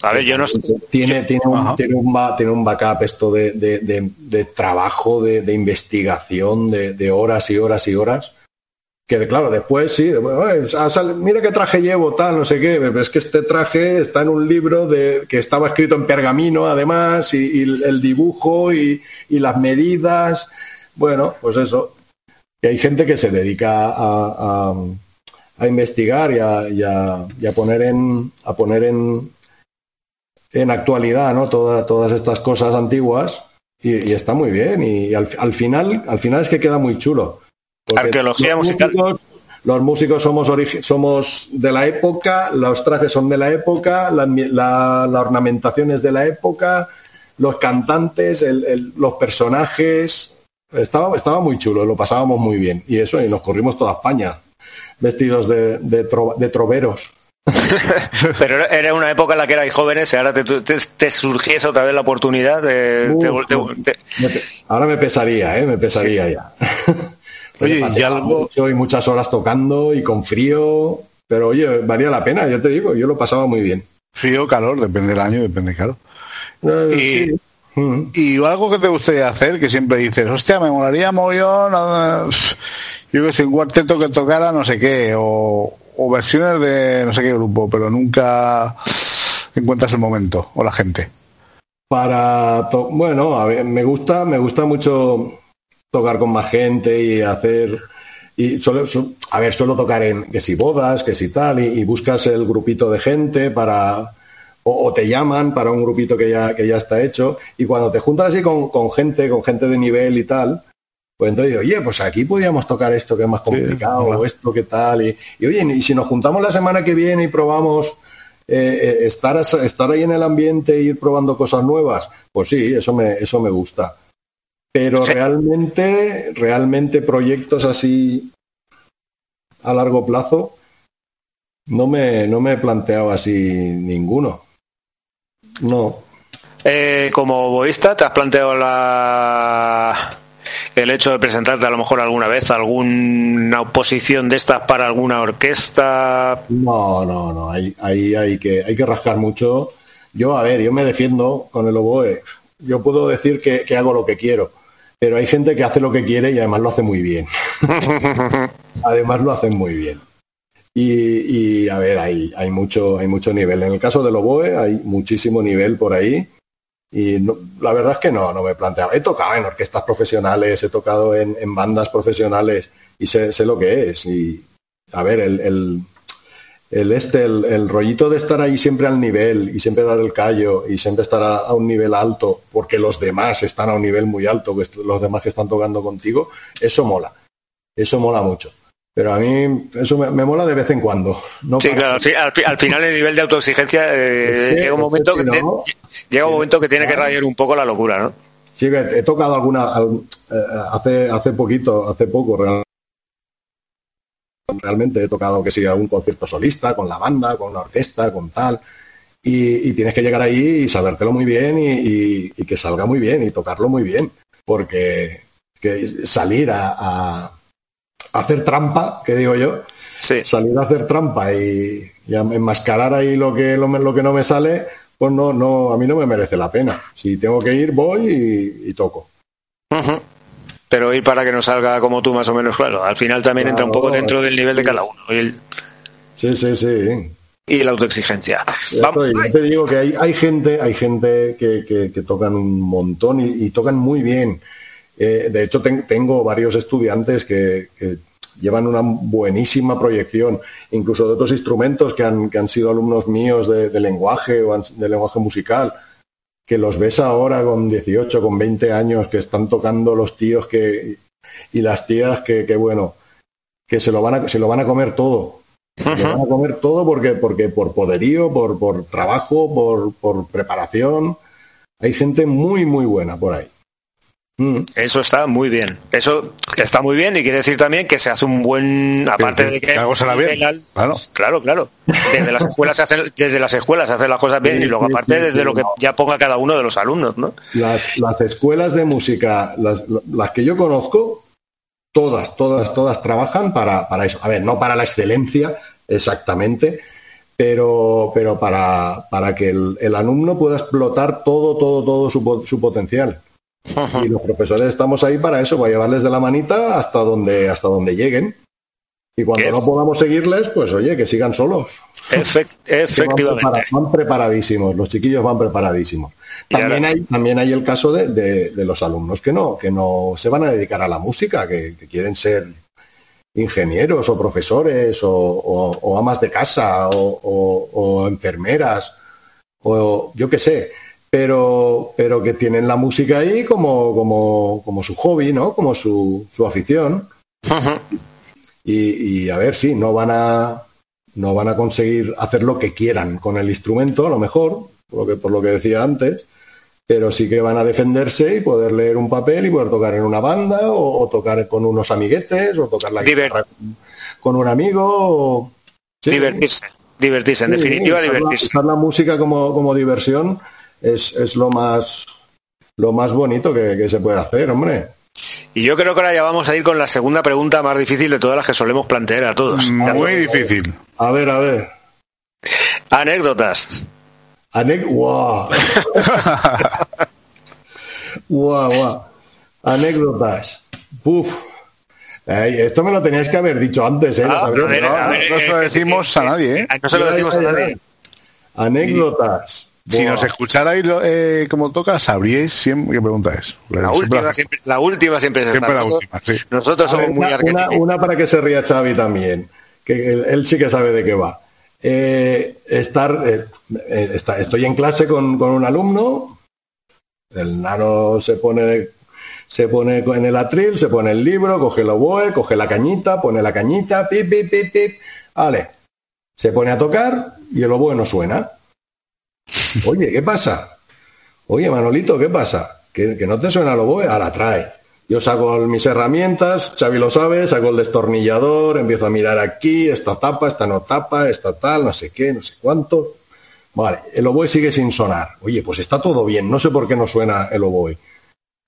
A ver, yo no tiene, tiene, un, tiene, un, ba- tiene un backup esto de, de, de- de trabajo, de, investigación, de, horas y horas y horas. Que claro, después sí, eh, mira qué traje llevo, tal, no sé qué, pero es que este traje está en un libro de, que estaba escrito en pergamino además, y, y el- dibujo y, y las medidas. Bueno, pues eso. Y hay gente que se dedica a, a- a investigar y a, y a- y a poner en a poner en, en actualidad ¿no? Toda- todas estas cosas antiguas y, y está muy bien y al, al final al final es que queda muy chulo Arqueología los musical. músicos- los músicos somos de la época los trajes son de la época la, la- la ornamentación es de la época los cantantes el- el- los personajes estaba, estaba muy chulo lo pasábamos muy bien y eso y nos corrimos toda España vestidos de, de, tro- de troveros Pero era- una época en la que erais jóvenes y ahora te, te, te surgiese otra vez la oportunidad de... Uf, te- Ahora me pesaría, ¿eh? Me pesaría ya. Oye, y algo- mucho y muchas horas tocando y con frío. Pero oye, valía la pena, yo te digo, yo lo pasaba muy bien. Frío, calor, depende del año, depende, claro. Y, sí. Mm. y algo que te gustaría hacer, que siempre dices, hostia, me molaría mogollón, eh, yo que sé, un cuarteto que tocara no sé qué, o, o versiones de no sé qué grupo, pero nunca encuentras el momento o la gente. Para bueno, a ver, me gusta, me gusta mucho tocar con más gente y hacer y suelo, su- a ver, suelo tocar en que si bodas, que si tal, y, y buscas el grupito de gente para o, o te llaman para un grupito que ya, que ya está hecho, y cuando te juntas así con, con gente, con gente de nivel y tal, pues entonces oye, pues aquí podríamos tocar esto que es más complicado, o esto que tal, y, y oye, y si nos juntamos la semana que viene y probamos eh, eh, estar ahí en el ambiente e ir probando cosas nuevas, pues sí, eso me, eso me gusta. Pero realmente, realmente proyectos así a largo plazo, no me, no me he planteado así ninguno. No. Eh, como boísta, ¿te has planteado la... el hecho de presentarte a lo mejor alguna vez alguna oposición de estas para alguna orquesta? No, no, no. Ahí, ahí hay, que, hay que rascar mucho. Yo, a ver, yo me defiendo con el oboe. Yo puedo decir que, que hago lo que quiero, pero hay gente que hace lo que quiere y además lo hace muy bien. además lo hacen muy bien. Y, y, a ver, hay, hay, mucho, hay mucho nivel. En el caso del oboe hay muchísimo nivel por ahí. Y no- la verdad es que no, no me he planteado. He tocado en orquestas profesionales, he tocado en, en bandas profesionales y sé, sé lo que es. Y a ver, el, el, este, el, rollito de estar ahí siempre al nivel y siempre dar el callo y siempre estar a, a un nivel alto porque los demás están a un nivel muy alto, los demás que están tocando contigo, eso mola. Eso mola mucho. Pero a mí eso me, me mola de vez en cuando. No Sí, claro, sí, al, fi- al final el nivel de autoexigencia eh, llega un momento que te- llega un momento que tiene que rayar un poco la locura, ¿no? Sí, he, he tocado alguna al- eh, hace hace poquito, hace poco real- realmente he tocado que sí algún concierto solista con la banda, con la orquesta, con tal. Y, y tienes que llegar ahí y sabértelo muy bien y, y- y que salga muy bien y tocarlo muy bien. Porque que salir a, a hacer trampa, que digo yo, Sí. salir a hacer trampa y, enmascarar ahí lo que, lo, lo que no me sale, pues no, no, a mí no me merece la pena. Si tengo que ir, voy y, y toco. Pero ir para que no salga como tú, más o menos, claro. Al final también entra un poco dentro del nivel de cada uno y, el- Sí, sí, sí. y la autoexigencia. Vamos. Ya te digo que hay, hay gente, hay gente que, que- que tocan un montón y, y tocan muy bien. Eh, de hecho, ten- tengo varios estudiantes que, que llevan una buenísima proyección, incluso de otros instrumentos que han, que han sido alumnos míos de, de lenguaje o han- de lenguaje musical, que los ves ahora con 18, con 20 años, que están tocando los tíos que, y las tías que, que bueno, que se lo van a, se lo van a comer todo. Le van a comer todo porque, porque por poderío, por, por trabajo, por, por preparación. Hay gente muy, muy buena por ahí. Mm. Eso está muy bien. Eso está muy bien y quiere decir también que se hace un buen, aparte de que, bien, claro. claro, claro. Desde las escuelas se hacen, desde las escuelas se hacen las cosas bien Sí, y luego aparte sí, desde lo que ya ponga cada uno de los alumnos, ¿no? Las, las escuelas de música, las, las que yo conozco, todas, todas, todas trabajan para, para eso. A ver, no para la excelencia exactamente, pero, pero para, para que el, el alumno pueda explotar todo, todo, todo su, su potencial. Y los profesores estamos ahí para eso, para llevarles de la manita hasta donde, hasta donde lleguen. Y cuando Qué- no podamos seguirles, pues oye, que sigan solos. Efect- van, efectivamente. van preparadísimos, los chiquillos van preparadísimos. También hay, también hay el caso de, de- de los alumnos que no, que no se van a dedicar a la música, que, que quieren ser ingenieros o profesores o, o- o amas de casa o enfermeras o yo qué sé, pero, pero que tienen la música ahí como, como, como su hobby, ¿no? Como su, su afición. Ujú. Y, y, a ver, sí, no van a no van a conseguir hacer lo que quieran con el instrumento, a lo mejor, por lo que, por lo que decía antes, pero sí que van a defenderse y poder leer un papel y poder tocar en una banda o, o tocar con unos amiguetes o tocar la Diver- guitarra con, con un amigo. o- sí. Divertirse. Divertirse, en Sí, definitiva, usar la- divertirse. usar la música como, como diversión es, es lo más lo más bonito que, que se puede hacer, hombre. Y yo creo que ahora ya vamos a ir con la segunda pregunta más difícil de todas las que solemos plantear a todos. Muy difícil. A ver, a ver. Anécdotas. Ane- ¡Guau! ¡Guau, guau! Anécdotas. Puf. Ey, esto me lo teníais que haber dicho antes, ¿eh? Ah, No, se lo decimos a nadie, ¿eh? No se lo decimos a nadie. Anécdotas. Si nos escucharais lo- eh, como toca, sabríais siempre qué pregunta es. La Siempre última la- siempre, la última siempre es Siempre esta. la Nosotros- última, sí. Nosotros somos ver, muy una, una, para que se ría Xavi también, que él, él sí que sabe de qué va. Eh, estar, eh, eh, está- estoy en clase con, con un alumno, el nano se pone, se pone en el atril, se pone el libro, coge el oboe, coge la cañita, pone la cañita, pip, pip, pip, pip, vale. Se pone a tocar y el oboe no suena. Oye, ¿qué pasa? Oye, Manolito, ¿qué pasa? ¿Que, no te suena el oboe? Ahora trae. Yo saco mis herramientas, Xavi lo sabe, saco el destornillador, empiezo a mirar aquí, esta tapa, esta no tapa, esta tal, no sé qué, no sé cuánto. Vale, el oboe sigue sin sonar. Oye, pues está todo bien, no sé por qué no suena el oboe.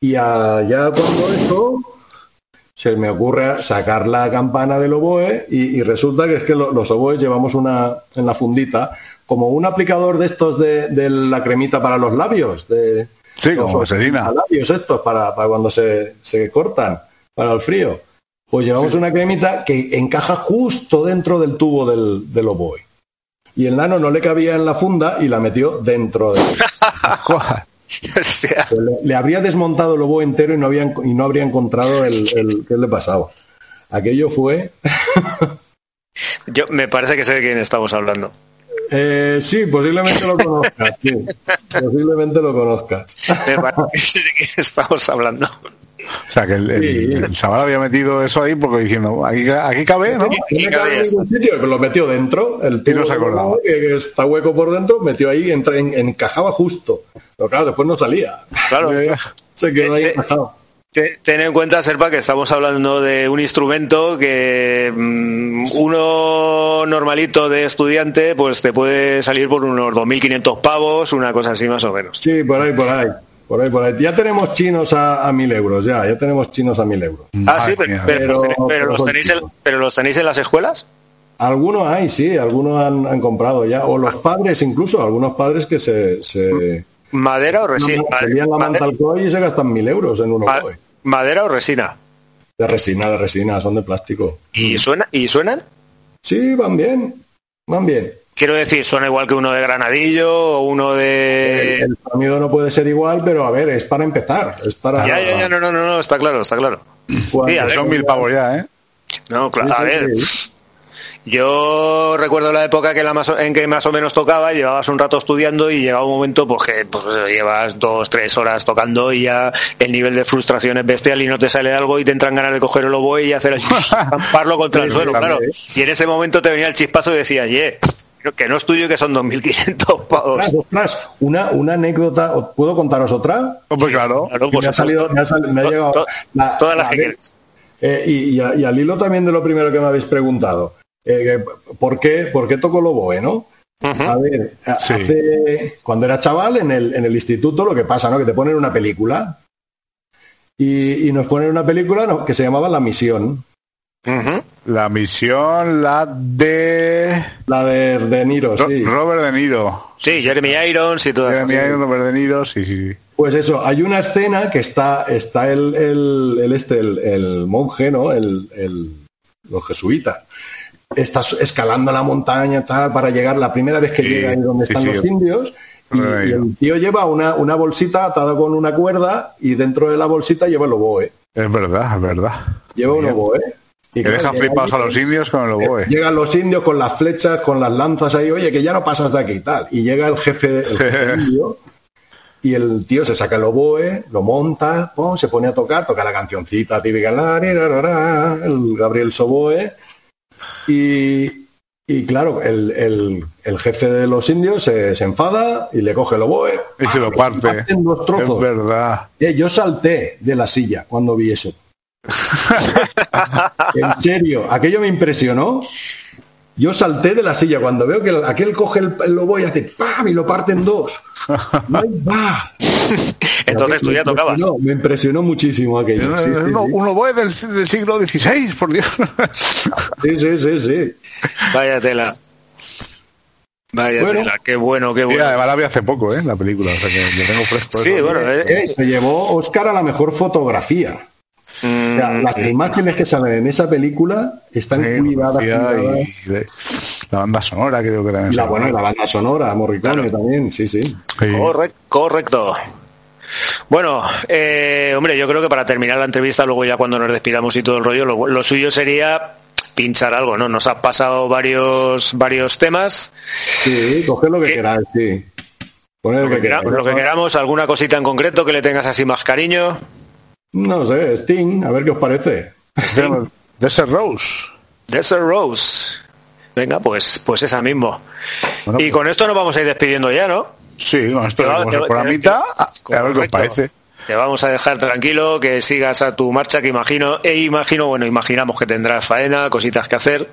Y allá cuando esto, se me ocurre sacar la campana del oboe y, resulta que es que lo- los oboes llevamos una en la fundita como un aplicador de estos de, de la cremita para los labios, de Sí, como vaselina. labios estos para, para cuando se, se cortan para el frío. Pues llevamos una cremita que encaja justo dentro del tubo del, del oboe. Y el nano no le cabía en la funda y la metió dentro de le, le habría desmontado el oboe entero y no, había, y no habría encontrado el, el qué le pasaba. Aquello fue. Yo me parece que sé de quién estamos hablando. Eh, sí, posiblemente lo conozcas. Sí, posiblemente lo conozcas. Me parece de quién estamos hablando. O sea, que el, el, Sí. el chaval había metido eso ahí porque diciendo, aquí, aquí cabe, ¿no? No me cabe en sitio, pero lo metió dentro. El Y no se acordaba. que, que está hueco por dentro, metió ahí, entra, en- encajaba justo. Pero claro, después no salía. Claro. Se quedó ahí Eh, eh, encajado. Te- Ten en cuenta, Serpa, que estamos hablando de un instrumento que mm, uno normalito de estudiante pues te puede salir por unos 2.500 pavos, una cosa así más o menos. Sí, por ahí, por ahí. Por ahí, por ahí. Ya tenemos chinos a, a mil euros, ya, ya tenemos chinos a mil euros. Ah, sí, pero, pero- Pero- pero pero los tenéis en, pero los tenéis en las escuelas. Algunos hay, sí, algunos han, han comprado ya. O los padres, incluso, algunos padres que se, se, ¿Madera o resina? lían la manta al y se gastan mil euros en uno. Ma- ¿Madera o resina? De resina, de resina, son de plástico. ¿Y, suena, ¿Y suenan? Sí, van bien, van bien. Quiero decir, suena igual que uno de granadillo o uno de... El sonido no puede ser igual, pero a ver, es para empezar. Es para. Ya, ya, ya, no, no, no, no, está claro, está claro. Sí, Son mil pavos ya, ¿eh? No, claro, a Sí, sí, ver, sí. Yo recuerdo la época que la más en que más o menos tocaba, llevabas un rato estudiando y llegaba un momento pues que pues, llevas dos, tres horas tocando y ya el nivel de frustración es bestial y no te sale algo y te entran ganas de coger el oboe y hacer el zamparlo contra Sí, el suelo, claro. Y en ese momento te venía el chispazo y decías, ye, que no es tuyo y que son 2.500 pavos. Ostras, ostras, una, una anécdota, ¿os ¿puedo contaros otra? Pues claro. Me ha salido, me ha, me llegado. to- la- todas las que quieres. eh, y, y a- y al hilo también de lo primero que me habéis preguntado. Eh, ¿por, qué, ¿Por qué toco oboe, no? A ver, Sí. hace, cuando era chaval en el, en el instituto lo que pasa, ¿no? Que te ponen una película y, y nos ponen una película ¿no? que se llamaba La Misión. La misión, la de La de De Niro, Ro- sí. Robert De Niro. Sí, Jeremy Irons y todo eso. Jeremy Irons, Robert De Niro, sí, sí, sí. Pues eso, hay una escena que está, está el, el, el este, el, el monje, ¿no? El, el- los jesuitas. Está s- escalando la montaña tal, para llegar, la primera vez que Sí, llega ahí donde sí, están sí. los indios, y, y el tío lleva una, una bolsita atada con una cuerda y dentro de la bolsita lleva el oboe. Es verdad, es verdad. Lleva un oboe. Y Que deja flipados a los indios con el oboe. Llegan los indios con las flechas, con las lanzas ahí, oye, que ya no pasas de aquí y tal. Y llega el jefe, el jefe indio y el tío se saca el oboe, lo monta, pum, se pone a tocar, toca la cancioncita típica, el Gabriel Soboe. Y, y claro, el, el- el jefe de los indios se, se enfada y le coge el oboe. Y se lo ¡pam! parte. en dos Es trozos. verdad. Eh, yo salté de la silla cuando vi eso. en serio, aquello me impresionó. Yo salté de la silla cuando veo que el- aquel coge el, el lobo y hace ¡pam! y lo parte en dos. Entonces tú Me ya tocabas. impresionó, Me impresionó muchísimo aquello. Sí, sí, un, sí. un oboe del, del siglo XVI, por Dios. Sí, sí, sí, sí. Vaya tela. Vaya Bueno. tela, qué bueno, qué Y bueno. además la vi hace poco, ¿eh? La película, o sea que lo tengo fresco. Sí, eso. bueno, eh, Eh, se llevó Oscar a la mejor fotografía. O sea, mm, las imágenes que salen en esa película están Sí, cuidadas, fotografía cuidadas. y de- la banda sonora creo que también. Y la, bueno, la banda sonora, Morricone también, sí, sí. Sí. correc- correcto. Bueno, eh, hombre, yo creo que para terminar la entrevista, luego ya cuando nos despidamos y todo el rollo, lo, lo suyo sería pinchar algo, ¿no? Nos ha pasado varios varios temas. Sí, coger lo que ¿Qué? queráis, sí. Poner Lo que, quera- lo que queramos, alguna cosita en concreto que le tengas así más cariño. No sé, Sting, a ver qué os parece. Tenemos Desert Rose. Desert Rose. Venga, pues, pues esa mismo. Bueno, y pues- con esto nos vamos a ir despidiendo ya, ¿no? Sí, con esto Te va- hacemos te- el programita, a ver qué os parece. Te vamos a dejar tranquilo, que sigas a tu marcha, que imagino, e imagino, bueno, imaginamos que tendrás faena, cositas que hacer.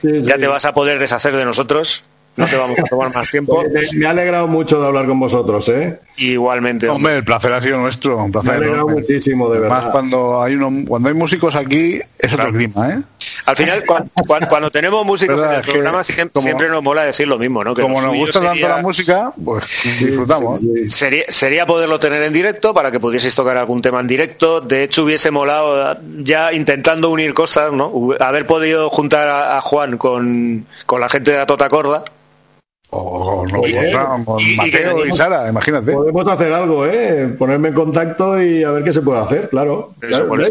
Sí, Ya te vas a poder deshacer de nosotros. No te vamos a tomar más tiempo. Me- Me ha alegrado mucho de hablar con vosotros, ¿eh? Igualmente. hombre. Hombre, el placer ha sido nuestro, un Me placer ha alegrado enorme. muchísimo, de verdad. cuando hay uno, cuando hay músicos aquí, es otro clima, ¿eh? Al final, cuan- cuan- cuando, tenemos músicos Verdad, en el es que programa, siempre, como- siempre nos mola decir lo mismo, ¿no? Que Como nos gusta tanto la música, pues disfrutamos. Sí, sí. Sería, sería poderlo tener en directo para que pudieseis tocar algún tema en directo. De hecho, hubiese molado eh, ya intentando unir cosas, ¿no? Haber podido juntar a, a Juan con, con la gente de la Tota Corda. O con, Oye, con- con y- y Mateo y Sara, imagínate. Podemos hacer algo, ¿eh? Ponerme en contacto y a ver qué se puede hacer, claro.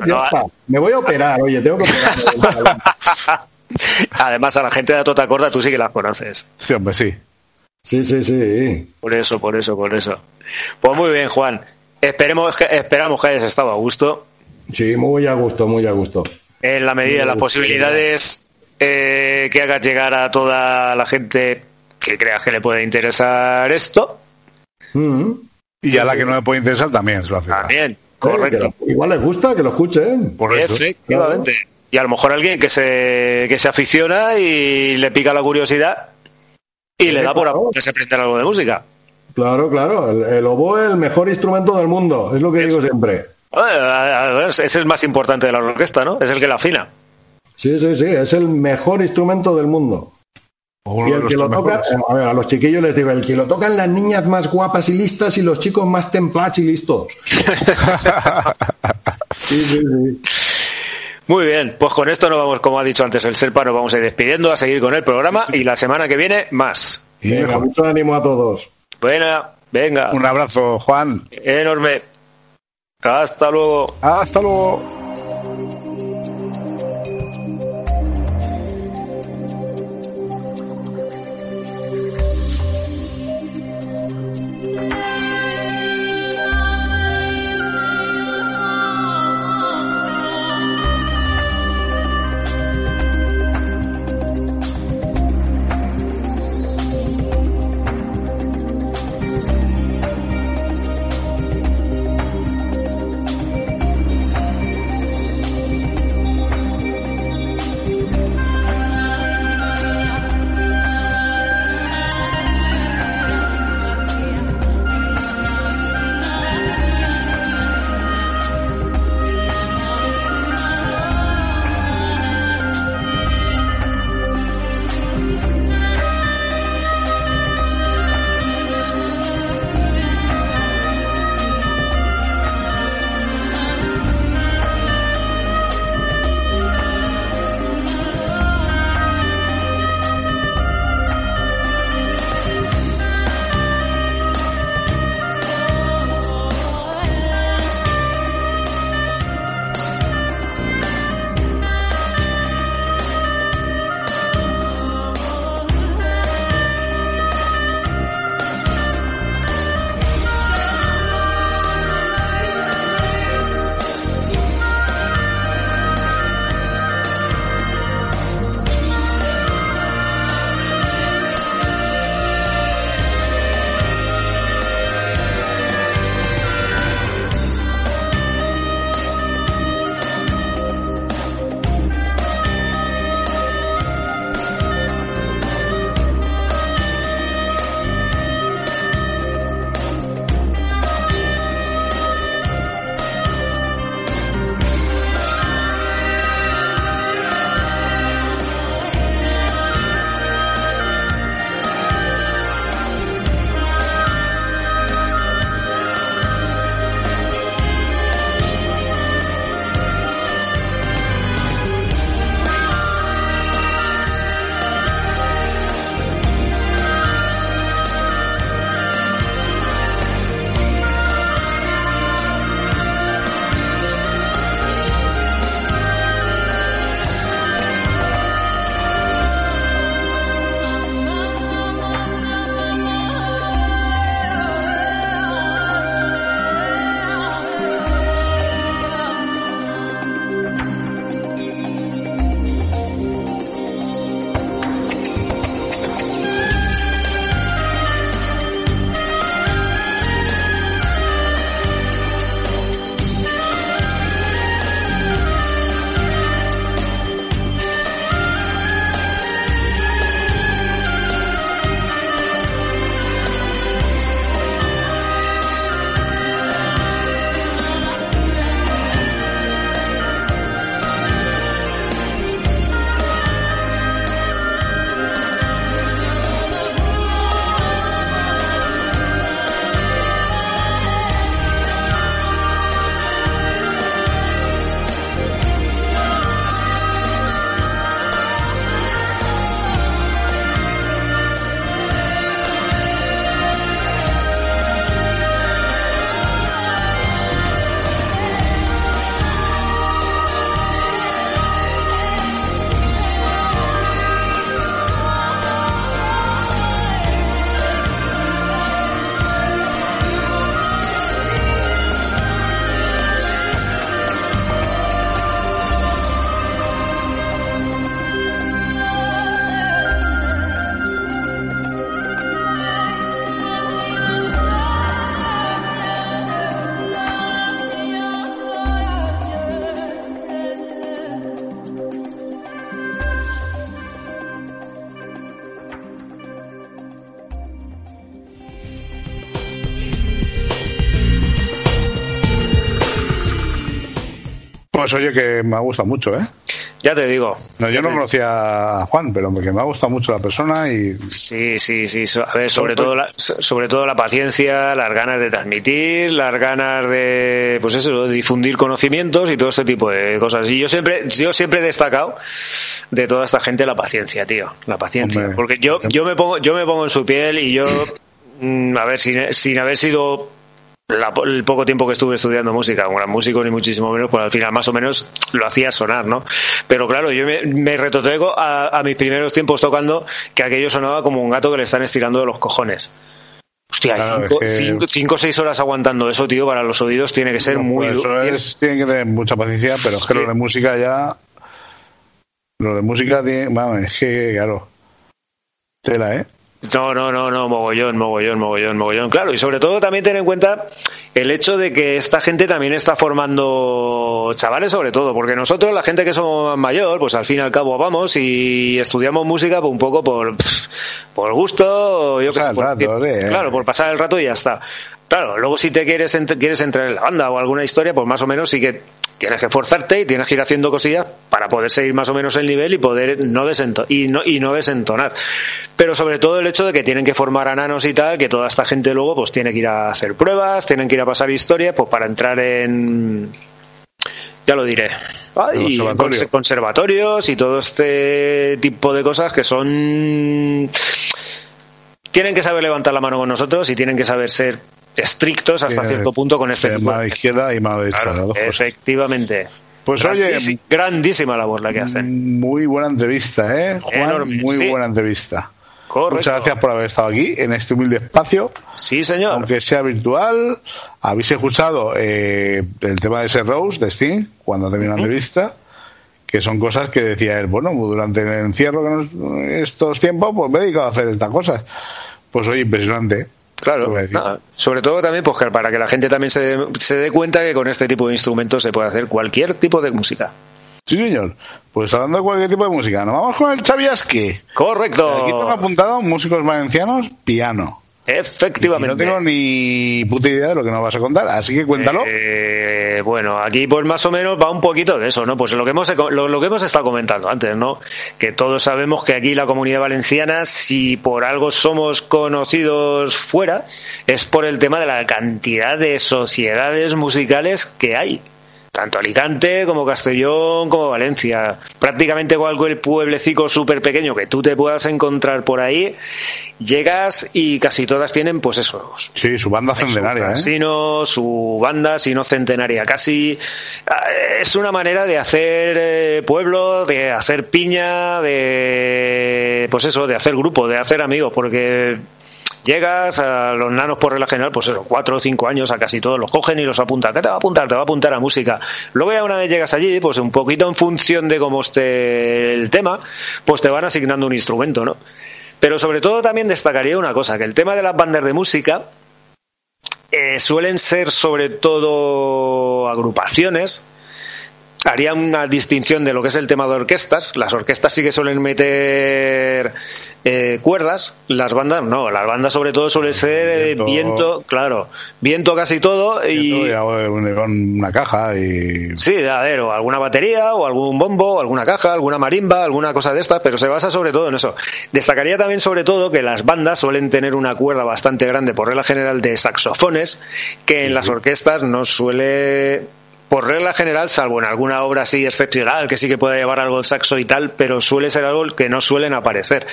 No, está. Me voy a operar, oye, tengo que operar. Además, a la gente de la Tota Corda tú sí que las conoces. Sí, hombre, sí. sí, sí, sí. Por eso, por eso, por eso. Pues muy bien, Juan. Esperemos que, esperamos que hayas estado a gusto. Sí, muy a gusto, muy a gusto. En la medida de las posibilidades eh, que hagas llegar a toda la gente que creas que le puede interesar esto. Mm. Y a la que no me puede interesar también se lo hace. También, correcto. lo- igual les gusta que lo escuchen. Por eso. Efectivamente. Y a lo mejor alguien que se, que se aficiona y le pica la curiosidad y le da por a aprender algo de música. Claro, claro. El, el oboe es el mejor instrumento del mundo, es lo que digo siempre. Ese es más importante de la orquesta, ¿no? Es el que la afina. Sí, sí, sí, es el mejor instrumento del mundo. O Y el que lo toca, mejores. a ver, a los chiquillos les digo, el que lo tocan las niñas más guapas y listas y los chicos más templados y listos. Sí, sí, sí. Muy bien, pues con esto nos vamos, como ha dicho antes el Serpa, nos vamos a ir despidiendo, a seguir con el programa y la semana que viene más. Venga, mucho ánimo a todos. Buena, venga, Un abrazo, Juan. enorme. Hasta luego. Hasta luego. Pues oye, que me ha gustado mucho, ¿eh? Ya te digo. No, yo no conocía a Juan, pero que me ha gustado mucho la persona y... Sí, sí, sí. A ver, sobre todo, la, sobre todo la paciencia, las ganas de transmitir, las ganas de, pues eso, de difundir conocimientos y todo ese tipo de cosas. Y yo siempre, yo siempre he destacado de toda esta gente la paciencia, tío. La paciencia. Hombre. Porque yo, yo me pongo, yo me pongo en su piel y yo, mm, a ver, sin, sin haber sido la- el poco tiempo que estuve estudiando música, un gran músico ni muchísimo menos, pues al final más o menos lo hacía sonar, ¿no? Pero claro, yo me, me retrotraigo a, a mis primeros tiempos tocando que aquello sonaba como un gato que le están estirando de los cojones. Hostia, Claro, cinco, es que- cinco- cinco o seis horas aguantando eso, tío, para los oídos tiene que ser No, muy pues eso duro. es- tienen que tener mucha paciencia, pero es que Sí. lo de música ya... Lo de música tiene... Vamos, es que, claro... Tela, ¿eh? No, no, no, no, mogollón, mogollón, mogollón, mogollón. Claro, y sobre todo también ten en cuenta el hecho de que esta gente también está formando chavales sobre todo, porque nosotros, la gente que somos mayor, pues al fin y al cabo vamos y estudiamos música pues, un poco por, por gusto, yo Pasar sé, el por- rato, ¿eh? claro, por pasar el rato y ya está. Claro, luego si te quieres, quieres entrar en la banda o alguna historia, pues más o menos sí que tienes que esforzarte y tienes que ir haciendo cosillas para poder seguir más o menos el nivel y poder no desento y no y no desentonar. Pero sobre todo el hecho de que tienen que formar a nanos y tal, que toda esta gente luego pues tiene que ir a hacer pruebas, tienen que ir a pasar historia, pues para entrar en ya lo diré. Conservatorio. conservatorios y todo este tipo de cosas que son tienen que saber levantar la mano con nosotros y tienen que saber ser estrictos hasta cierto punto con este tipo mano izquierda y mano derecha, Claro, las dos cosas. efectivamente. Pues oye, Grandísi- grandísima labor la que hacen. muy buena entrevista, ¿eh? Juan, Enorme, muy sí. buena entrevista. Correcto. Muchas gracias por haber estado aquí en este humilde espacio. Sí, señor. Aunque sea virtual, habéis escuchado eh, el tema de ese Rose de Sting cuando terminó la entrevista, que son cosas que decía él, bueno, durante el encierro nos- estos tiempos, pues me he dedicado a hacer estas cosas. Pues oye, impresionante. Claro, sobre todo también pues, para que la gente también se, se dé cuenta que con este tipo de instrumentos se puede hacer cualquier tipo de música. Sí, señor. Pues hablando de cualquier tipo de música, nos vamos con el Chaviasque. Correcto. Aquí tengo apuntado músicos valencianos, piano. Y Efectivamente. no tengo ni puta idea de lo que nos vas a contar, así que cuéntalo. Eh, bueno, aquí pues más o menos va un poquito de eso, ¿no? Pues lo que hemos lo, lo que hemos estado comentando antes, ¿no? Que todos sabemos que aquí la comunidad valenciana, si por algo somos conocidos fuera, es por el tema de la cantidad de sociedades musicales que hay. Tanto Alicante como Castellón como Valencia. Prácticamente cualquier pueblecico súper pequeño que tú te puedas encontrar por ahí, llegas y casi todas tienen, pues eso, Sí, su banda centenaria, ¿eh? casino, su banda, si no centenaria casi. Ah, Es una manera de hacer eh, pueblo, de hacer piña, de pues eso, de hacer grupo, de hacer amigos, porque llegas a los nanos por regla general, pues eso, cuatro o cinco años, a casi todos los cogen y los apuntan. ¿Qué te va a apuntar? Te va a apuntar a música. Luego ya una vez llegas allí, pues un poquito en función de cómo esté el tema, pues te van asignando un instrumento, ¿no? Pero sobre todo también destacaría una cosa, que el tema de las bandas de música, eh, suelen ser sobre todo agrupaciones. Haría una distinción de lo que es el tema de orquestas. Las orquestas sí que suelen meter eh, cuerdas, las bandas no. Las bandas sobre todo suele ser eh, Viento. viento, claro, viento casi todo y Y con una caja y Sí, a ver, o alguna batería, o algún bombo, o alguna caja, alguna marimba, alguna cosa de estas, pero se basa sobre todo en eso. Destacaría también sobre todo que las bandas suelen tener una cuerda bastante grande, por regla general, de saxofones, que en las orquestas no suele, por regla general, salvo en alguna obra así excepcional, que sí que pueda llevar algo el saxo y tal, pero suele ser algo que no suelen aparecer.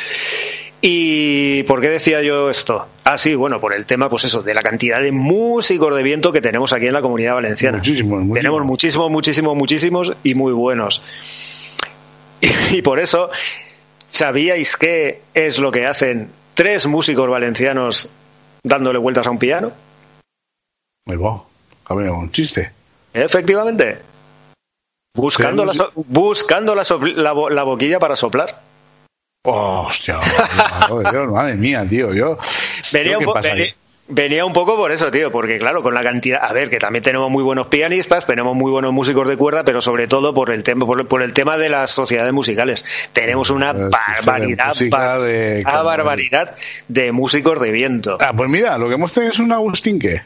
¿Y por qué decía yo esto? Ah, sí, bueno, por el tema, pues eso, de la cantidad de músicos de viento que tenemos aquí en la comunidad valenciana. Muchísimos, muchísimos. Tenemos muchísimos, muchísimos, muchísimos y muy buenos. Y, por eso, ¿sabíais qué es lo que hacen tres músicos valencianos dándole vueltas a un piano? Va. Cabrón, un chiste. Efectivamente. Buscando, la, so- buscando la, la bo- la boquilla para soplar. Oh, hostia, madre, Dios, madre mía, tío. Yo, Venía ¿Qué un, venía- venía un poco por eso, tío, porque claro, con la cantidad, a ver, que también tenemos muy buenos pianistas, tenemos muy buenos músicos de cuerda, pero sobre todo por el tema, por, por el tema de las sociedades musicales. Tenemos una de barbaridad, bar- de- una barbaridad de músicos de viento. Ah, pues mira, lo que hemos tenido es un Agustín que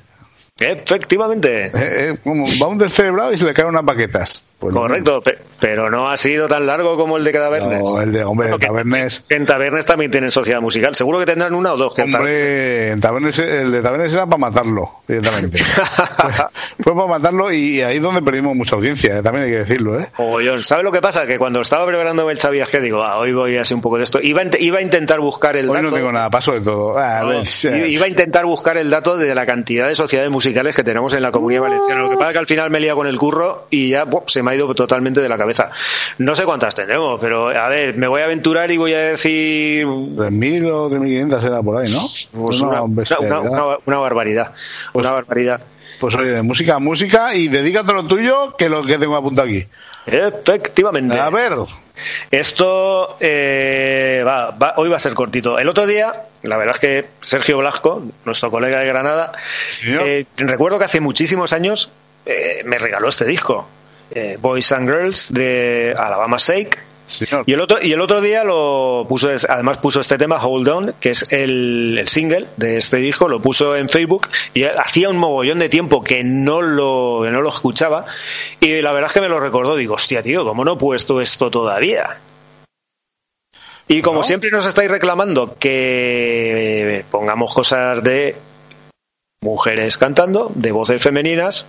Efectivamente. eh, eh, como va un descerebrado y se le caen unas baquetas. Pues Correcto, pe- pero no ha sido tan largo como el de Cadavernes. No, el de, hombre, Bueno, que- Tabernes. que en Tabernes también tienen sociedad musical. Seguro que tendrán una o dos. Que Hombre, en Tabernes, el de Tabernes era para matarlo, directamente. fue, fue para matarlo y ahí es donde perdimos mucha audiencia, eh, también hay que decirlo, ¿eh? Mogollón. ¿Sabes lo que pasa? Que cuando estaba preparándome el Chaviaje, digo, ah, hoy voy a hacer un poco de esto. Iba iba a intentar buscar el Hoy dato. no tengo nada, paso de todo. Ah, No, ves, i- iba a intentar buscar el dato de la cantidad de sociedades musicales que tenemos en la comunidad valenciana. Lo que pasa es que al final me he liado con el curro y ya se me ha ido totalmente de la cabeza. No sé cuántas tendremos, pero a ver, me voy a aventurar y voy a decir 3.000 o 3.500 era por ahí, ¿no? pues, Una una, una- bestialidad. una- una barbaridad. Pues- una barbaridad. Pues oye, de música a música y dedícate lo tuyo, que lo que tengo apuntado aquí. Efectivamente. A ver, Esto eh, va, va- hoy va a ser cortito. El otro día, la verdad es que Sergio Blasco, nuestro colega de Granada, eh, recuerdo que hace muchísimos años eh, me regaló este disco, eh, Boys and Girls de Alabama Shake. Y el otro, y el otro día lo puso, además puso este tema, Hold On, que es el, el single de este disco, lo puso en Facebook y hacía un mogollón de tiempo que no lo, que no lo escuchaba y la verdad es que me lo recordó, digo, hostia tío, ¿cómo no he puesto esto todavía? Y como ¿No? siempre nos estáis reclamando que pongamos cosas de mujeres cantando, de voces femeninas,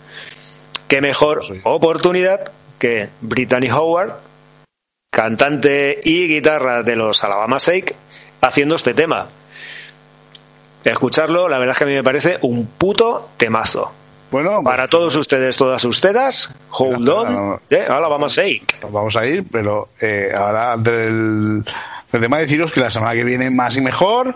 qué mejor Sí. oportunidad que Brittany Howard, cantante y guitarra de los Alabama Shake, haciendo este tema. Escucharlo, la verdad es que a mí me parece un puto temazo. Bueno, pues, Para todos ustedes, todas ustedes, Hold On no, nos vamos a ir, pero eh, ahora del, del tema deciros que la semana que viene más y mejor,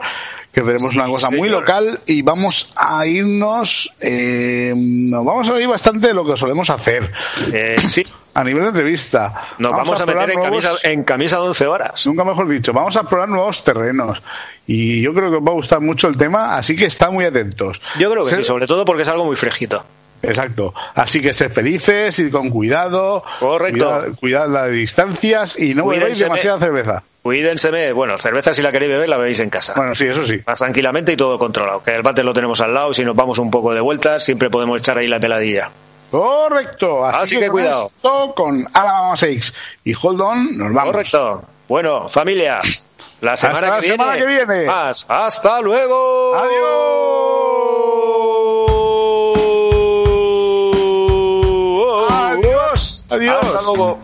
que tenemos una cosa muy local y vamos a irnos, eh, nos vamos a ir bastante de lo que solemos hacer Eh, sí, a nivel de entrevista. nos vamos, a, meter en nuevos- camisa, en camisa de 11 horas. Nunca mejor dicho, vamos a explorar nuevos terrenos y yo creo que os va a gustar mucho el tema, así que estad muy atentos. Yo creo que sí, sobre todo porque es algo muy fresquito. Exacto. Así que sed felices y con cuidado. Correcto. Cuidad, cuidad las distancias y no bebéis Cuídense, demasiada cerveza. Cuídense, bueno, cerveza si la queréis beber la bebéis en casa. Bueno, sí, eso sí. Más tranquilamente y todo controlado. Que el váter lo tenemos al lado y si nos vamos un poco de vueltas siempre podemos echar ahí la peladilla. Correcto. Así, Así que, cuidado. esto, con Alabama Shakes y Hold On, nos vamos. Correcto. Bueno, familia, la semana, Hasta que, la viene, semana que viene. Más. Hasta luego. Adiós. Adiós. Adiós. Hasta luego.